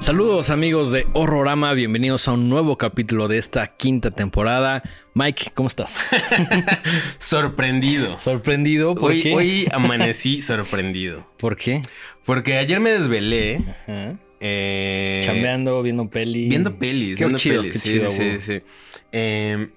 Saludos amigos de Horrorama, bienvenidos a un nuevo capítulo de esta quinta temporada. Mike, ¿cómo estás? Sorprendido. ¿Sorprendido? ¿Por Hoy, qué? hoy amanecí sorprendido. ¿Por qué? Porque ayer me desvelé. Ajá. Eh, Chambeando, viendo peli. Viendo pelis. Qué viendo chido, pelis. qué Sí, chido, sí, sí. Eh,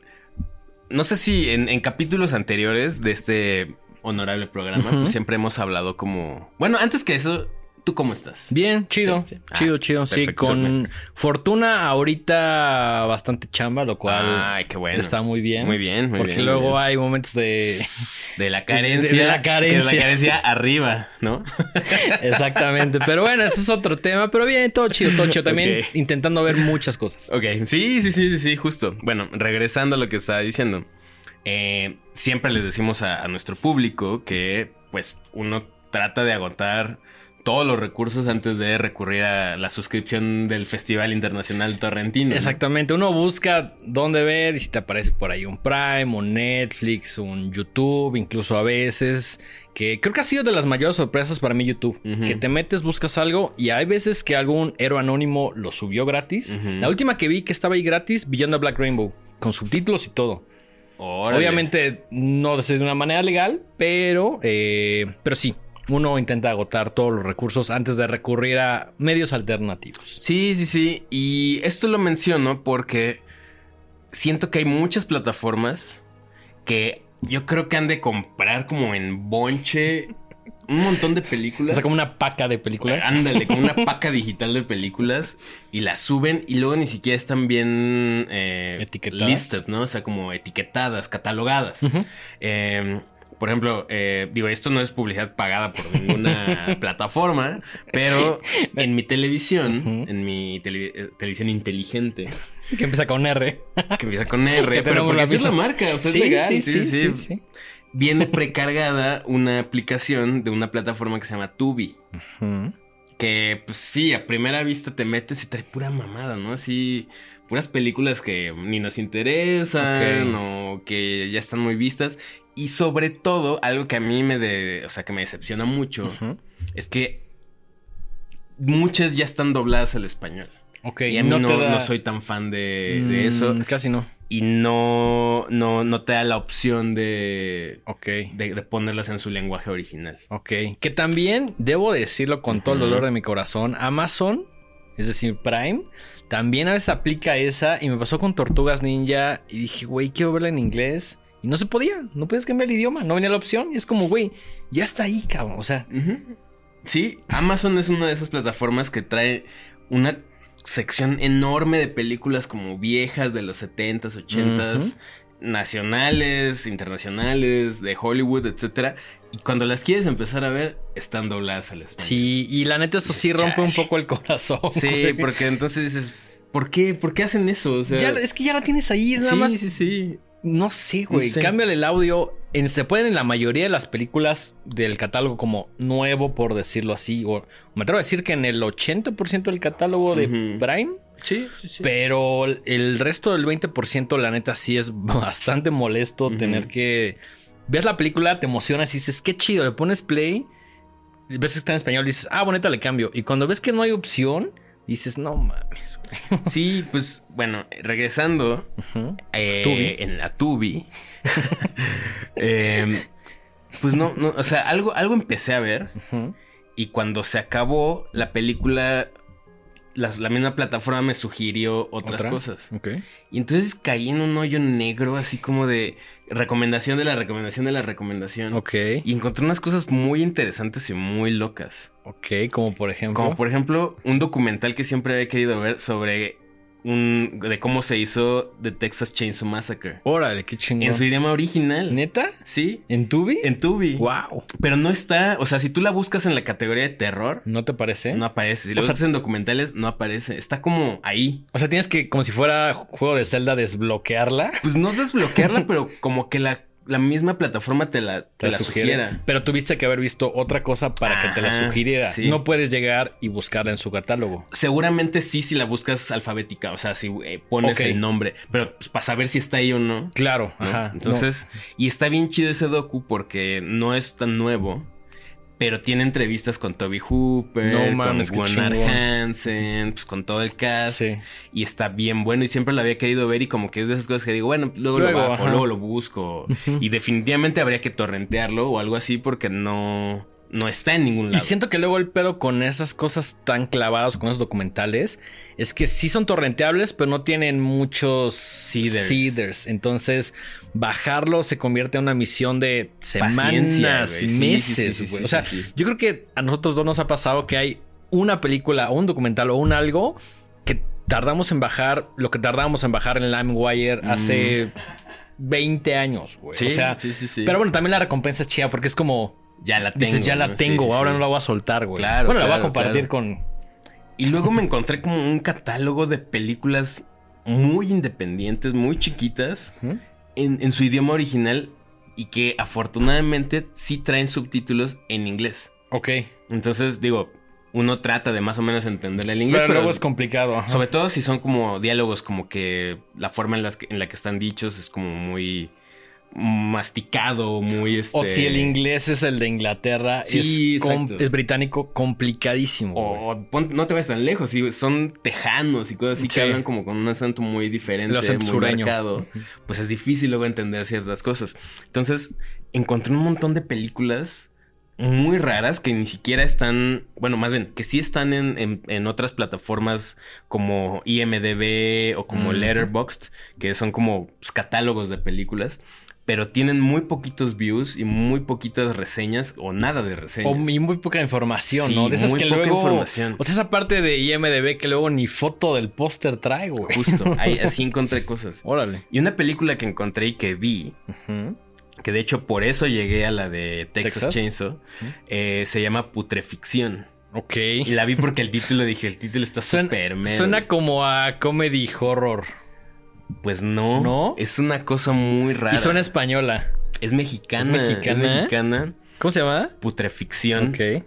no sé si en, en capítulos anteriores de este honorable programa pues siempre hemos hablado como... Bueno, antes que eso, ¿tú cómo estás? Bien, chido, Sí, sí. chido, Ah, chido. Sí, con fortuna ahorita bastante chamba, lo cual Ay, qué bueno. está muy bien. Muy bien, muy Porque bien, luego bien. hay momentos de... De la carencia. de la carencia. que es la carencia arriba, ¿no? Exactamente. Pero bueno, ese es otro tema. Pero bien, todo chido, todo chido. También intentando ver muchas cosas. Ok, sí, sí, sí, sí, sí, justo. Bueno, regresando a lo que estaba diciendo. eh, siempre les decimos a, a nuestro público que pues uno trata de agotar todos los recursos antes de recurrir a la suscripción del Festival Internacional Torrentino. ¿no? Exactamente, uno busca dónde ver y si te aparece por ahí un Prime, un Netflix, un YouTube, incluso a veces, que creo que ha sido de las mayores sorpresas para mí YouTube, que te metes, buscas algo y hay veces que algún héroe anónimo lo subió gratis. La última que vi que estaba ahí gratis, Beyond the Black Rainbow, con subtítulos y todo. Órale. Obviamente no de una manera legal, pero, eh, pero sí. Uno intenta agotar todos los recursos antes de recurrir a medios alternativos. Sí, sí, sí. Y esto lo menciono porque siento que hay muchas plataformas que yo creo que han de comprar como en bonche un montón de películas. O sea, como una paca de películas. Ándale, con una paca digital de películas y las suben y luego ni siquiera están bien eh, Etiquetadas. listed, ¿no? O sea, como etiquetadas, catalogadas. Eh, por ejemplo, eh, digo, esto no es publicidad pagada por ninguna plataforma, pero en mi televisión, en mi eh, televisión inteligente, Que empieza con R. que empieza con R, pero porque así es la marca, o sea, sí, es legal. sí, sí, sí, sí. Viene precargada una aplicación de una plataforma que se llama Tubi. Ujú. Que, pues sí, a primera vista te metes y trae pura mamada, ¿no? Así, puras películas que ni nos interesan o que ya están muy vistas. Y sobre todo, algo que a mí me, de, o sea, que me decepciona mucho, es que muchas ya están dobladas al español. Ok, y a mí no, te da- no soy tan fan de, de Mm, eso. Casi no. Y no, no, no te da la opción de, Ok. de, de ponerlas en su lenguaje original. Ok. Que también, debo decirlo con todo el dolor de mi corazón, Amazon, es decir, Prime, también a veces aplica esa. Y me pasó con Tortugas Ninja. Y dije, güey, quiero verla en inglés. Y no se podía. No puedes cambiar el idioma. No venía la opción. Y es como, güey, ya está ahí, cabrón. O sea, Sí, Amazon es una de esas plataformas que trae una sección enorme de películas como viejas de los 70s, 80s, Ujú. nacionales, internacionales, de Hollywood, etcétera. Y cuando las quieres empezar a ver, están dobladas al español. sí. Y la neta, eso sí rompe un poco el corazón. Sí, güey. porque entonces dices, ¿por qué? ¿Por qué hacen eso? O sea, Ya, es que ya la tienes ahí, es nada sí, más. sí, sí. No sé, güey. Sé. Cámbiale el audio. En, se pueden en la mayoría de las películas del catálogo como nuevo, por decirlo así. O me atrevo a decir que en el 80% del catálogo de. Prime. Sí, sí, sí. Pero el resto del 20%, la neta, sí es bastante molesto tener que. Ves la película, te emocionas y dices, qué chido, le pones play. Ves que está en español y dices, ah, bonita, le cambio. Y cuando ves que no hay opción, dices, no mames. güey". Sí, pues bueno, regresando eh, en la Tubi. eh, pues no, no, o sea, algo, algo empecé a ver y cuando se acabó la película, las- la misma plataforma me sugirió otras ¿Otra? cosas. Ok. Y entonces caí en un hoyo negro, así como de recomendación de la recomendación de la recomendación. Ok. Y encontré unas cosas muy interesantes y muy locas. Ok, como por ejemplo. Como por ejemplo, un documental que siempre había querido ver sobre un de cómo se hizo The Texas Chainsaw Massacre. Órale, qué chingón. En su idioma original. ¿Neta? Sí. ¿En Tubi? En Tubi. Wow. Pero no está, o sea, si tú la buscas en la categoría de terror, ¿No te parece? no aparece. Si la buscas en documentales, no aparece. Está como ahí. O sea, tienes que, como si fuera juego de Zelda, desbloquearla. Pues no desbloquearla, pero como que la la misma plataforma te la, te la sugiera. Pero tuviste que haber visto otra cosa para que te la sugiriera. sí. No puedes llegar y buscarla en su catálogo. Seguramente sí si la buscas alfabética, o sea, si eh, pones el nombre, pero pues, para saber si está ahí o no. Claro, ¿no? ajá. Entonces, y está bien chido ese docu porque no es tan nuevo, pero tiene entrevistas con Toby Hooper, No con mames, Gunnar. Hansen, pues con todo el cast. Sí. Y está bien bueno y siempre lo había querido ver y como que es de esas cosas que digo, bueno, luego, Luego, lo bajo, ajá. luego lo busco. Y definitivamente habría que torrentearlo o algo así porque no, no está en ningún Y lado. siento que luego el pedo con esas cosas tan clavadas, con esos documentales, es que sí son torrenteables, pero no tienen muchos Seeders. seeders. Entonces, bajarlo se convierte en una misión de semanas y Sí, meses, sí, sí, o sea, yo creo que a nosotros dos nos ha pasado que hay una película o un documental o un algo que tardamos en bajar lo que tardamos en bajar en LimeWire hace 20 años, güey. Mm. O sea, sí, sí, sí. pero bueno, también la recompensa es chida porque es como ya la tengo. Dices, ya la tengo, sí, ahora sí. no la voy a soltar, güey. Claro, Bueno, la voy a compartir claro. con. Y luego me encontré como un catálogo de películas muy independientes, muy chiquitas, ¿Mm? en, en su idioma original y que afortunadamente sí traen subtítulos en inglés. Ok. Entonces, digo, uno trata de más o menos entenderle el inglés, pero, pero, luego es complicado. ajá. sobre todo si son como diálogos, como que la forma en, las que- en la que están dichos es como muy masticado, muy este... O si el inglés es el de Inglaterra, Sí, es, com- exacto. es británico, complicadísimo. O pon- no te vayas tan lejos, si son tejanos y cosas así Sí. que hablan como con un acento muy diferente, El acento muy sureño. marcado, pues es difícil luego entender ciertas cosas. Entonces, encontré un montón de películas muy raras que ni siquiera están, bueno, más bien, que sí están en, en- en otras plataformas como IMDB o como. Letterboxd, que son como pues, catálogos de películas. Pero tienen muy poquitos views y muy poquitas reseñas o nada de reseñas. O- y muy poca información, Sí, ¿no? De esas muy que poca luego. información. O sea, esa parte de IMDB que luego ni foto del póster trae, güey. Justo, ahí así encontré cosas. Órale. Y una película que encontré y que vi, que de hecho por eso llegué a la de Texas, ¿Texas? Chainsaw, eh, se llama Putreficción. Ok. Y la vi porque el título, dije, el título está Suena, súper mero. suena como a comedy horror. Pues no, ¿No? es una cosa muy rara. Y suena española. Es mexicana. ¿Es mexicana? es mexicana. ¿Cómo se llama? Putreficción. Ok.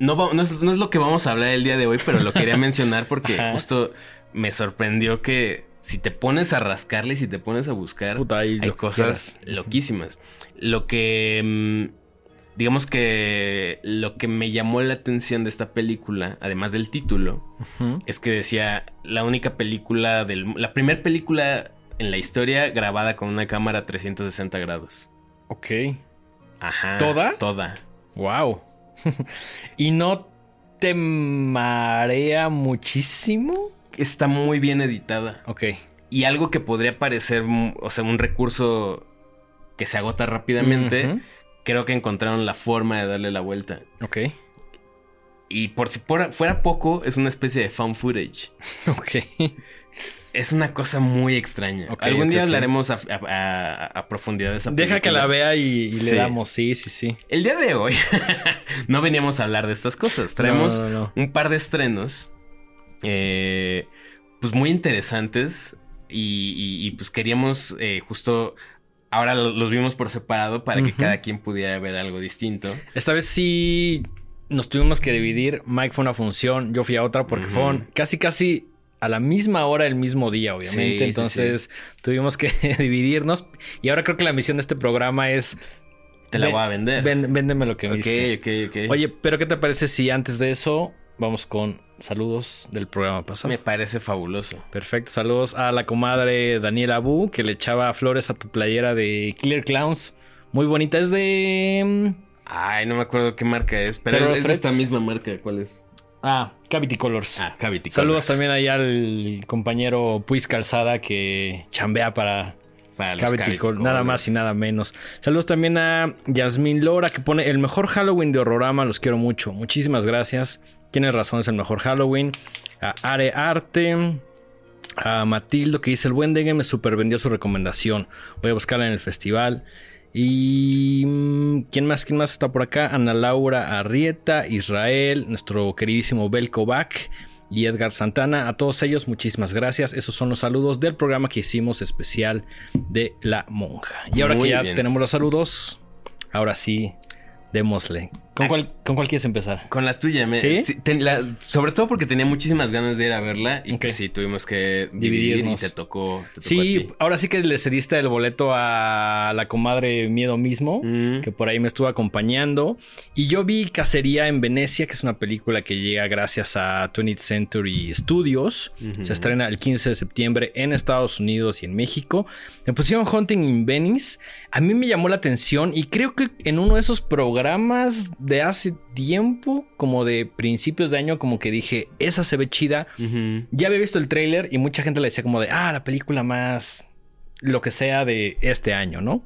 No, es, no es lo que vamos a hablar el día de hoy, pero lo quería mencionar porque Ajá. justo me sorprendió que si te pones a rascarle y si te pones a buscar, Puta, hay cosas quieras. loquísimas. Lo que... digamos que lo que me llamó la atención de esta película, además del título, es que decía la única película del... La primera película en la historia grabada con una cámara a 360 grados. Ok. Ajá. ¿Toda? Toda. Wow. ¿Y no te marea muchísimo? Está muy bien editada. Ok. Y algo que podría parecer, o sea, un recurso que se agota rápidamente. Creo que encontraron la forma de darle la vuelta. Ok. Y por si fuera, poco, es una especie de found footage. Ok. Es una cosa muy extraña. Ok, Algún día hablaremos a, a- a- a profundidad de esa Deja que la vea y, y Sí. le damos. Sí, sí, sí. El día de hoy no veníamos a hablar de estas cosas. Traemos No, no, no. un par de estrenos, eh, pues muy interesantes y, y- y, pues queríamos eh, justo, ahora lo- los vimos por separado para que cada quien pudiera ver algo distinto. Esta vez sí nos tuvimos que dividir. Mike fue a una función, yo fui a otra porque Ujú. fueron casi, casi a la misma hora, el mismo día, Sí, obviamente. sí, Entonces tuvimos que dividirnos. Y ahora creo que la misión de este programa es... Te la voy a vender. ven- véndeme lo que ok, viste. ok, ok. Oye, pero ¿qué te parece si antes de eso vamos con saludos del programa pasado? me parece fabuloso. Perfecto, saludos a la comadre Daniela Bu que le echaba flores a tu playera de Killer Clowns. Muy bonita, es de... mm, Ay, no me acuerdo qué marca es, pero Terror es, es de esta misma marca. ¿Cuál es? Ah, Cavity Colors. Ah, Cavity Saludos Colors. también ahí al compañero Puis Calzada que chambea para Cavity Cavity Colors, nada más y nada menos. Saludos también a Yasmín Lora que pone el mejor Halloween de Horrorama, los quiero mucho. Muchísimas gracias. Tienes razón, es el mejor Halloween. A Are Arte. A Matildo que dice el buen Dengue me super vendió su recomendación. Voy a buscarla en el festival. Y mm, quién más, quién más está por acá? Ana Laura Arrieta, Israel, nuestro queridísimo Belkovac y Edgar Santana. A todos ellos, muchísimas gracias. Esos son los saludos del programa que hicimos especial de La Monja. Y ahora Muy que ya bien. tenemos los saludos, ahora sí, démosle. ¿Con, Ah. cuál, ¿Con cuál quieres empezar? Con la tuya, me, ¿Sí? ten- la- sobre todo porque tenía muchísimas ganas de ir a verla y Ok. pues sí, tuvimos que dividir y Dividirnos. te tocó. te tocó a Sí, ti. ahora sí que le cediste el boleto a la comadre Miedo mismo, Mm. que por ahí me estuvo acompañando. Y yo vi Cacería en Venecia, que es una película que llega gracias a 20th Century Studios. Se estrena el 15 de septiembre en Estados Unidos y en México. Me pusieron Hunting in Venice. A mí me llamó la atención y creo que en uno de esos programas de hace tiempo, como de principios de año, como que dije, esa se ve chida. Ya había visto el tráiler y mucha gente le decía como de, ah, la película más lo que sea de este año, ¿no?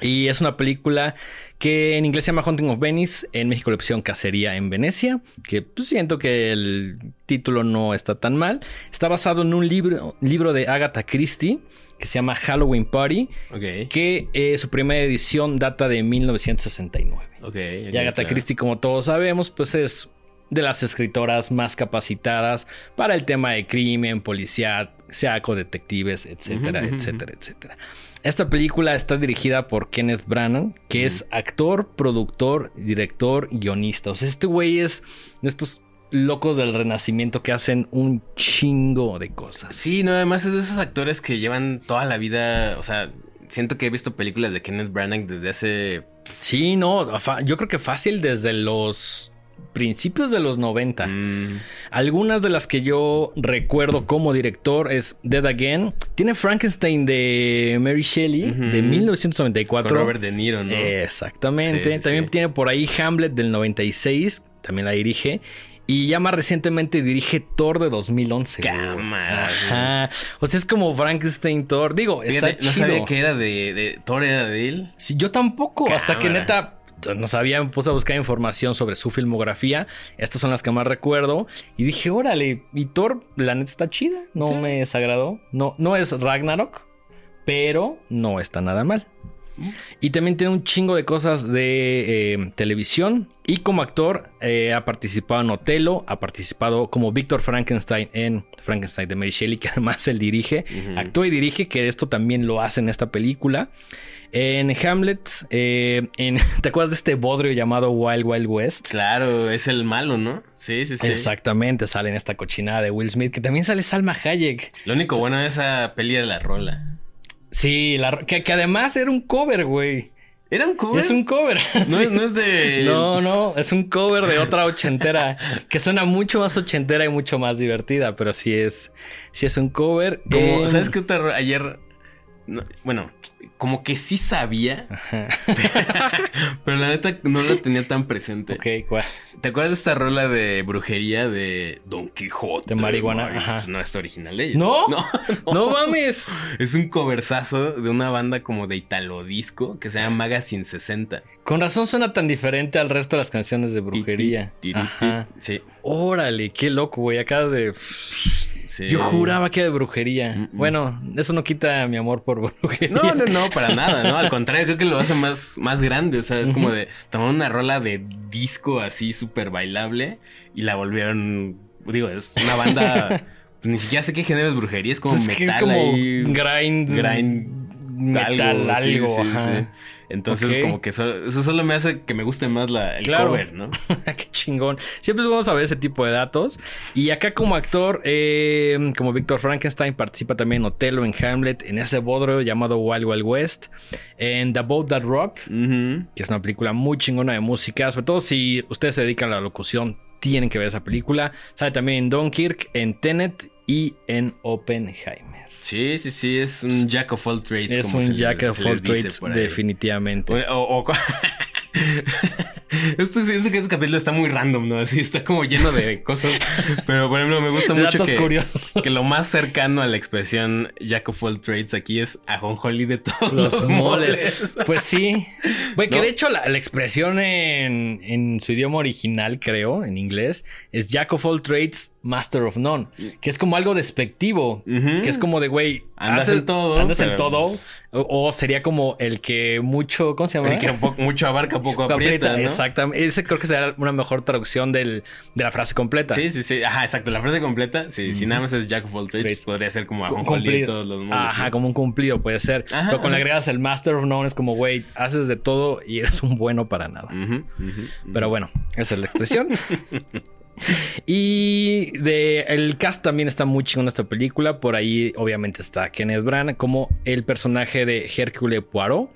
Y es una película que en inglés se llama Hunting of Venice, en México la opción Cacería en Venecia, que pues, siento que el título no está tan mal. Está basado en un libro, libro de Agatha Christie que se llama Halloween Party, que eh, su primera edición data de 1969. Ok. Y Agatha claro. Christie, como todos sabemos, pues es de las escritoras más capacitadas para el tema de crimen, policía, sea con detectives, etcétera, etcétera, etcétera. Esta película está dirigida por Kenneth Branagh, que es actor, productor, director, guionista. O sea, este güey es de estos locos del renacimiento que hacen un chingo de cosas. Sí, no, además es de esos actores que llevan toda la vida, o sea, siento que he visto películas de Kenneth Branagh desde hace... Sí, no, yo creo que fácil desde los principios de los 90. Mm, Algunas de las que yo recuerdo como director es Dead Again. Tiene Frankenstein de Mary Shelley de 1994. con Robert De Niro, ¿no? Exactamente. Sí, sí, también sí. tiene por ahí Hamlet del 96. También la dirige. Y ya más recientemente dirige Thor de 2011. güey. Cámara, Ajá. O sea, es como Frankenstein Thor. Digo, está Fíjate, no chido. sabía que era de, de... Thor era de él. Sí, yo tampoco. Hasta que neta no sabía, me puse a buscar información sobre su filmografía. Estas son las que más recuerdo. Y dije, órale, y Thor, la neta está chida. No Sí. me desagradó. No, no es Ragnarok, pero no está nada mal. Y también tiene un chingo de cosas de eh, televisión. Y como actor eh, ha participado en Otelo, ha participado como Víctor Frankenstein en Frankenstein de Mary Shelley, que además él dirige. Actúa y dirige, que esto también lo hace en esta película. En Hamlet, eh, en, ¿te acuerdas de este bodrio llamado Wild Wild West? Claro, es el malo, ¿no? Sí, sí, sí. Exactamente, sale en esta cochinada de Will Smith, que también sale Salma Hayek. Lo único bueno de esa peli era la rola. Sí, la- que, que además era un cover, güey. ¿Era un cover? Es un cover. No, Sí. no es de... No, no, es un cover de otra ochentera que suena mucho más ochentera y mucho más divertida, pero sí es, sí es un cover. Como, Eh, ¿Sabes qué Ayer... no, bueno, como que sí sabía, Ajá. pero la neta no la tenía tan presente. Ok, ¿cuál? ¿Te acuerdas de esta rola de brujería de Don Quijote? De marihuana, ajá. pues no es original de ellos. ¿No? No. No mames. Es un coversazo de una banda como de italo disco que se llama Magazine 60. Con razón suena tan diferente al resto de las canciones de brujería. Ti, ti, ti, Ajá. ti. Sí. Órale, qué loco, güey. Acabas de. Sí. Yo juraba que era de brujería. Mm, mm. Bueno, eso no quita mi amor por brujería. No, no, no, para nada, ¿no? Al contrario, creo que lo hace más, más grande. O sea, es como de tomar una rola de disco así súper bailable y la volvieron. Digo, es una banda. pues, ni siquiera sé qué género es brujería, es como Pues metal. que es como ahí, grind. grind Metal, algo. sí, sí. Entonces, como que eso, eso solo me hace que me guste más la, el Claro. cover, ¿no? Qué chingón. Siempre vamos a ver ese tipo de datos. Y acá como actor, eh, como Víctor Frankenstein, participa también en Otelo, en Hamlet, en ese bodrio llamado Wild Wild West, en The Boat That Rock, que es una película muy chingona de música. Sobre todo si ustedes se dedican a la locución, tienen que ver esa película. Sale también en Dunkirk, en Tenet y en Oppenheimer. Sí, sí, sí, es un jack of all trades. Es como un les- jack of all trades, definitivamente. O- Esto siento que ese capítulo está muy random, ¿no? Así está como lleno de cosas. Pero por ejemplo, me gusta mucho datos que, curiosos. que lo más cercano a la expresión Jack of all trades aquí es ajonjolí de todos Los, los, moles. moles. Pues sí. Güey, que de hecho la, la expresión en, en su idioma original, creo, en inglés, es Jack of all trades, Master of none. Que es como algo despectivo. Que es como de, güey, Andas haces- en todo, Andas en pero- todo. O, o sería como el que mucho, ¿cómo se llama? El que mucho abarca, poco aprieta, ¿no? Exactamente. Ese creo que será una mejor traducción del, de la frase completa. Sí, sí, sí. Ajá, exacto. La frase completa, sí. Si nada más es Jack of all trades, podría ser como Un todos los mundos. Ajá, como un cumplido puede ser. Pero cuando le agregas el Master of None es como, güey, haces de todo y eres un bueno para nada. Pero bueno, esa es la expresión. y el cast también está muy chingón esta película. Por ahí, obviamente, está Kenneth Branagh como el personaje de Hercule Poirot.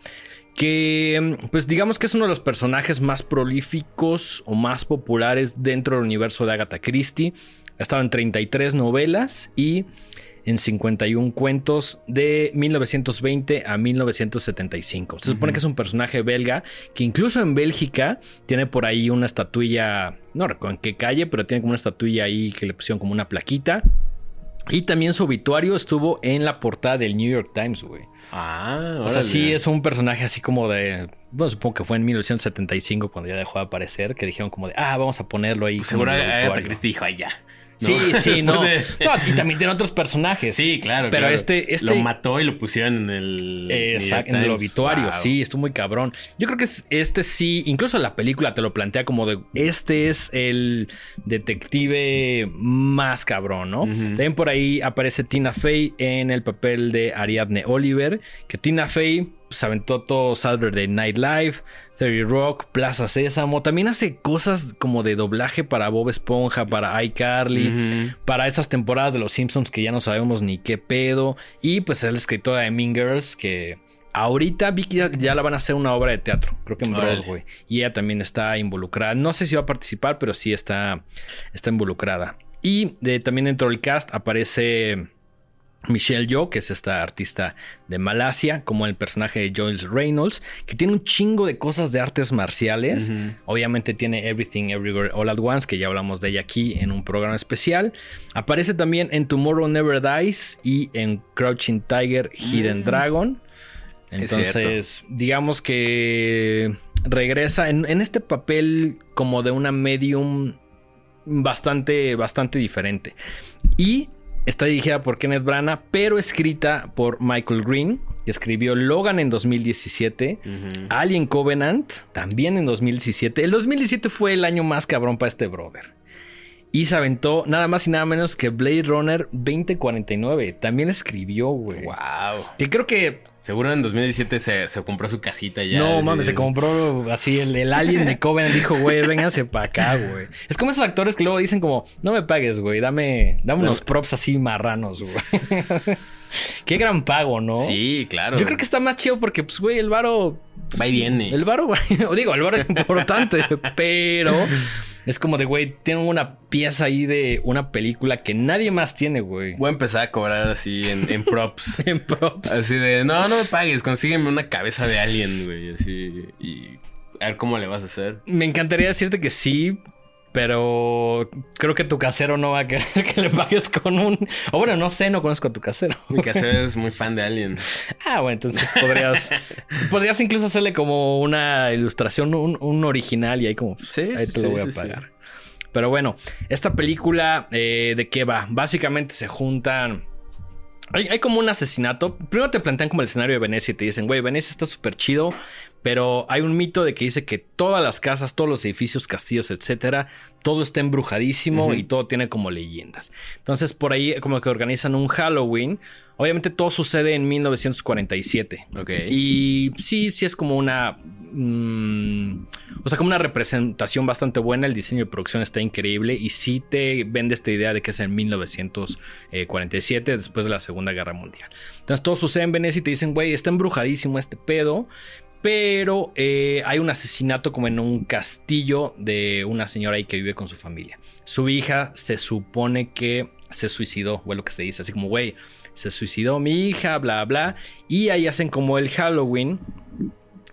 Que, pues digamos que es uno de los personajes más prolíficos o más populares dentro del universo de Agatha Christie. Ha estado en 33 novelas y en 51 cuentos de 1920 a 1975. Se supone que es un personaje belga que incluso en Bélgica tiene por ahí una estatuilla, no recuerdo en qué calle, pero tiene como una estatuilla ahí que le pusieron como una plaquita. Y también su obituario estuvo en la portada del New York Times, güey. Ah, O sea, sí es un personaje así como de. Bueno, supongo que fue en 1975 cuando ya dejó de aparecer, que dijeron como de, ah, vamos a ponerlo ahí. Pues seguro Agatha obituario". Christie dijo, ay, ya. Sí, sí, no. De- No, y también tiene otros personajes. Sí, claro. Pero claro. este- este- Lo mató y lo pusieron en el. Exacto, en el obituario, Wow. sí, estuvo muy cabrón. Yo creo que es- este sí, incluso la película te lo plantea como de, este es el detective más cabrón, ¿no? También por ahí aparece Tina Fey en el papel de Ariadne Oliver, que Tina Fey se aventó todo Saturday Night Live, 30 Rock, Plaza Sésamo, también hace cosas como de doblaje para Bob Esponja, para iCarly, para esas temporadas de Los Simpsons que ya no sabemos ni qué pedo. Y pues es la escritora de Mean Girls que ahorita vi que ya, ya la van a hacer una obra de teatro, creo que en. Broadway. Y ella también está involucrada. No sé si va a participar, pero sí está, está involucrada. Y de- también dentro del cast aparece... Michelle Yeoh, que es esta artista de Malasia, como el personaje de Joyce Reynolds, que tiene un chingo de cosas de artes marciales. Obviamente tiene Everything Everywhere All at Once, que ya hablamos de ella aquí en un programa especial. Aparece también en Tomorrow Never Dies y en Crouching Tiger, Hidden Mm. Dragon. Es Entonces, digamos que regresa en, en este papel como de una medium bastante, bastante diferente. Y está dirigida por Kenneth Branagh, pero escrita por Michael Green, que escribió Logan en 2017. Ujú. Alien Covenant, también en 2017. El 2017 fue el año más cabrón para este brother. Y se aventó nada más y nada menos que Blade Runner 2049. También escribió, güey. Wow. Que creo que. Seguro en 2017 se, se compró su casita ya. no mames, se compró así el, el Alien de Covenant. Dijo, güey, véngase para acá, güey. Es como esos actores que luego dicen, como, no me pagues, güey. Dame, dame unos props así marranos, güey. Qué gran pago, ¿no? Sí, claro. Yo creo que está más chido porque, pues, güey, el varo. Va y viene. El varo, o digo, el varo es importante, pero es como de, güey, tengo una pieza ahí de una película que nadie más tiene, güey. Voy a empezar a cobrar así en, en props. En props. Así de, no, no me pagues, consígueme una cabeza de alien, güey, así. Y a ver cómo le vas a hacer. Me encantaría decirte que sí, pero creo que tu casero no va a querer que le pagues con un. O bueno, no sé, no conozco a tu casero. Mi casero es muy fan de alien. Ah, bueno, entonces podrías. podrías incluso hacerle como una ilustración, un, un original y ahí como. Sí, ahí sí, te lo sí, voy a pagar. Pero bueno, esta película, eh, ¿de qué va? Básicamente se juntan. Hay, hay como un asesinato. Primero te plantean como el escenario de Venecia y te dicen, güey, Venecia está súper chido. Pero hay un mito de que dice que todas las casas, todos los edificios, castillos, etcétera, todo está embrujadísimo y todo tiene como leyendas. Entonces, por ahí, como que organizan un Halloween. Obviamente, todo sucede en 1947. Ok. Y sí, sí es como una. mm, o sea, como una representación bastante buena. El diseño de producción está increíble. Y sí te vende esta idea de que es en 1947, después de la Segunda Guerra Mundial. Entonces todo sucede en Venecia y te dicen, güey, está embrujadísimo este pedo. Pero eh, hay un asesinato como en un castillo de una señora ahí que vive con su familia. Su hija se supone que se suicidó, o es lo que se dice, así como, güey, se suicidó mi hija, bla, bla. Y ahí hacen como el Halloween.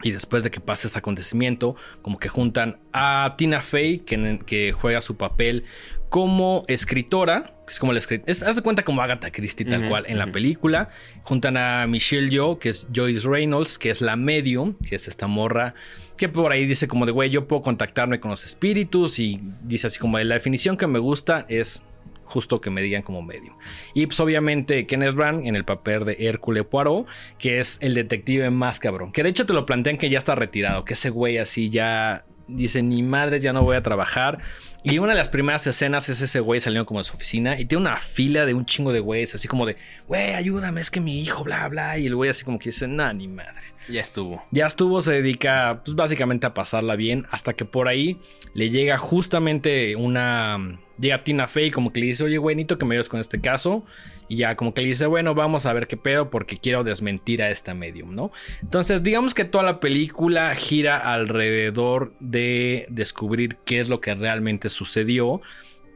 Y después de que pasa este acontecimiento, como que juntan a Tina Fey, que, que juega su papel como escritora, que es como la escritora, haz de cuenta como Agatha Christie tal cual en la película. Juntan a Michelle Yeoh, que es Joyce Reynolds, que es la medium, que es esta morra, que por ahí dice como de, güey, yo puedo contactarme con los espíritus y dice así como, la definición que me gusta es justo que me digan como medium. Y pues obviamente Kenneth Branagh en el papel de Hércule Poirot, que es el detective más cabrón. Que de hecho te lo plantean que ya está retirado, que ese güey así ya dice, ni madres, ya no voy a trabajar. Y una de las primeras escenas es ese güey saliendo como de su oficina y tiene una fila de un chingo de güeyes, así como de, güey, ayúdame, es que mi hijo, bla, bla. Y el güey así como que dice, nah, ni madre. Ya estuvo. Ya estuvo, se dedica pues básicamente a pasarla bien hasta que por ahí le llega justamente una... Llega Tina Fey como que le dice, oye, güey, necesito que me ayudes con este caso. Y ya como que le dice, bueno, vamos a ver qué pedo porque quiero desmentir a esta medium, ¿no? Entonces, digamos que toda la película gira alrededor de descubrir qué es lo que realmente sucedió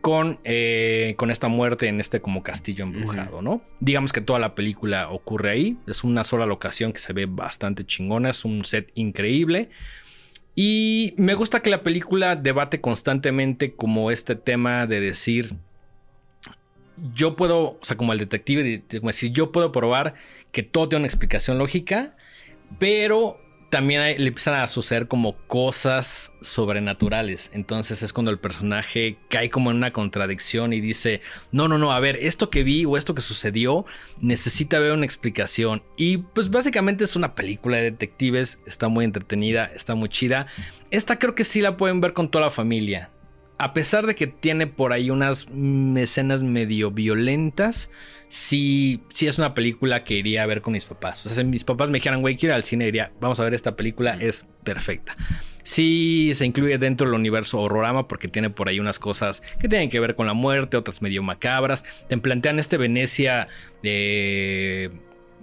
con, eh, con esta muerte en este como castillo embrujado, ¿no? Digamos que toda la película ocurre ahí. Es una sola locación que se ve bastante chingona, es un set increíble. Y me gusta que la película debate constantemente como este tema de decir yo puedo, o sea, como el detective, como decir, yo puedo probar que todo tiene una explicación lógica, pero también le empiezan a suceder como cosas sobrenaturales. Entonces es cuando el personaje cae como en una contradicción y dice, no, no, no, a ver, esto que vi o esto que sucedió necesita ver una explicación. Y pues básicamente es una película de detectives, está muy entretenida, está muy chida. Esta creo que sí la pueden ver con toda la familia a pesar de que tiene por ahí unas escenas medio violentas, sí, sí es una película que iría a ver con mis papás. O sea, si mis papás me dijeran, güey, quiero ir al cine, diría, vamos a ver esta película, es perfecta. Sí se incluye dentro del universo horrorama porque tiene por ahí unas cosas que tienen que ver con la muerte, otras medio macabras. Te plantean este Venecia de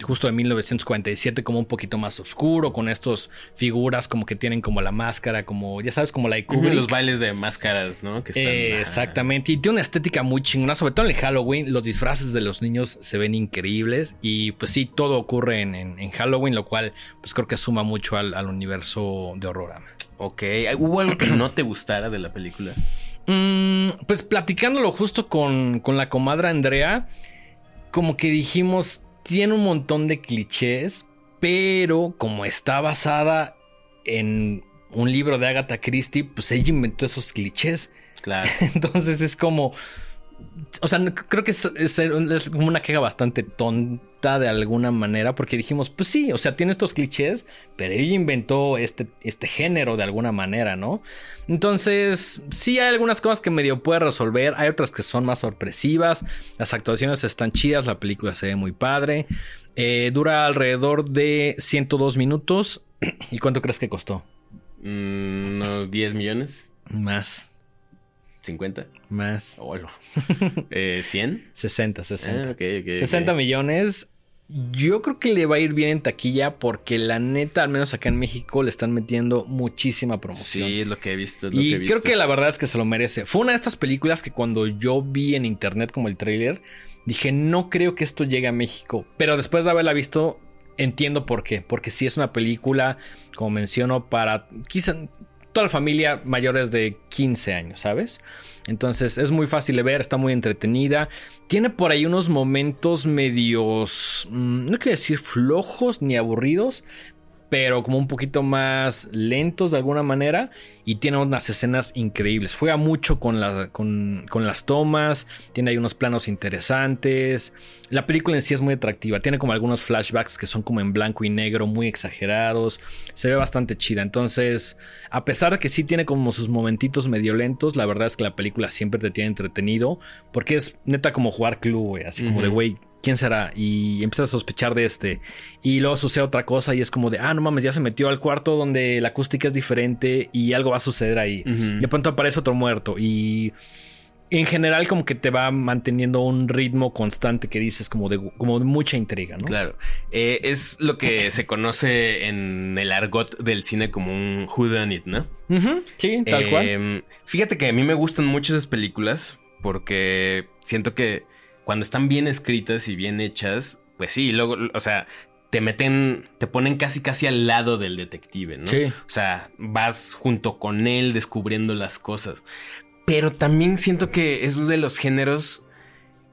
justo de 1947 como un poquito más oscuro, con estas figuras como que tienen como la máscara, como ya sabes, como la de Kubrick. Los bailes de máscaras, ¿no? Que están, exactamente, y tiene una estética muy chingona, sobre todo en el Halloween, los disfraces de los niños se ven increíbles y pues sí, todo ocurre en, Halloween, lo cual pues creo que suma mucho al, universo de horror. Ok, ¿hubo algo que no te gustara de la película? Mm, pues platicándolo justo con, con la comadre Andrea, como que dijimos, tiene un montón de clichés, pero como está basada en un libro de Agatha Christie, pues ella inventó esos clichés. Claro. Entonces es como. O sea, creo que es, como una queja bastante de alguna manera, porque dijimos, pues sí, o sea, tiene estos clichés, pero ella inventó este, este género de alguna manera, ¿no? Entonces, sí hay algunas cosas que medio puede resolver, hay otras que son más sorpresivas, las actuaciones están chidas, la película se ve muy padre, eh, dura alrededor de 102 minutos. ¿Y cuánto crees que costó? Mm, unos 10 millones. Más. 50. Más. Hola. eh, ¿100? 60, 60. Ah, okay, 60 millones. Yo creo que le va a ir bien en taquilla porque la neta, al menos acá en México, le están metiendo muchísima promoción. Sí, es lo que he visto. y que creo que la verdad es que se lo merece. Fue una de estas películas que cuando yo vi en internet como el tráiler, dije, no creo que esto llegue a México. Pero después de haberla visto, entiendo por qué. Porque sí es una película, como menciono, para quizá toda la familia mayores de 15 años, ¿sabes? Entonces es muy fácil de ver, está muy entretenida. Tiene por ahí unos momentos medios, mm, no quiero decir flojos ni aburridos, pero como un poquito más lentos de alguna manera y tiene unas escenas increíbles. Juega mucho con, con, las tomas, tiene ahí unos planos interesantes. La película en sí es muy atractiva, tiene como algunos flashbacks que son como en blanco y negro, muy exagerados. Se ve bastante chida. Entonces, a pesar de que sí tiene como sus momentitos medio lentos, la verdad es que la película siempre te tiene entretenido porque es neta como jugar club, Así como de, güey, ¿quién será? Y empiezas a sospechar de este. Y luego sucede otra cosa y es como de, ah, no mames, ya se metió al cuarto donde la acústica es diferente y algo va a suceder ahí. De pronto aparece otro muerto y en general como que te va manteniendo un ritmo constante que dices como de, como de mucha intriga, ¿no? Claro. Eh, es lo que se conoce en el argot del cine como un whodunit, ¿no? Sí, tal cual. Em, fíjate que a mí me gustan mucho esas películas porque siento que cuando están bien escritas y bien hechas, pues sí, luego, o sea, te meten, te ponen casi casi al lado del detective, ¿no? Sí. O sea, vas junto con él descubriendo las cosas. Pero también siento que es uno de los géneros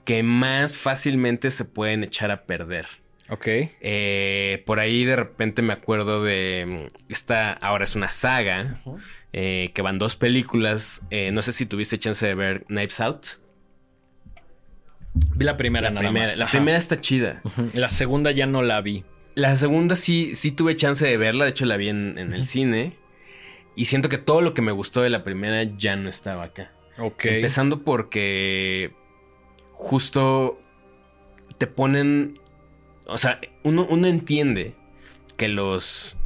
que más fácilmente se pueden echar a perder. Ok. Eh, por ahí de repente me acuerdo de mm, esta, ahora es una saga, eh, que van dos películas. Eh, no sé si tuviste chance de ver Knives Out. Vi la primera nada más. La primera está chida. La segunda ya no la vi. La segunda sí, sí tuve chance de verla. De hecho, la vi en, el cine. Y siento que todo lo que me gustó de la primera ya no estaba acá. Ok. Empezando porque justo te ponen, o sea, uno, uno entiende que los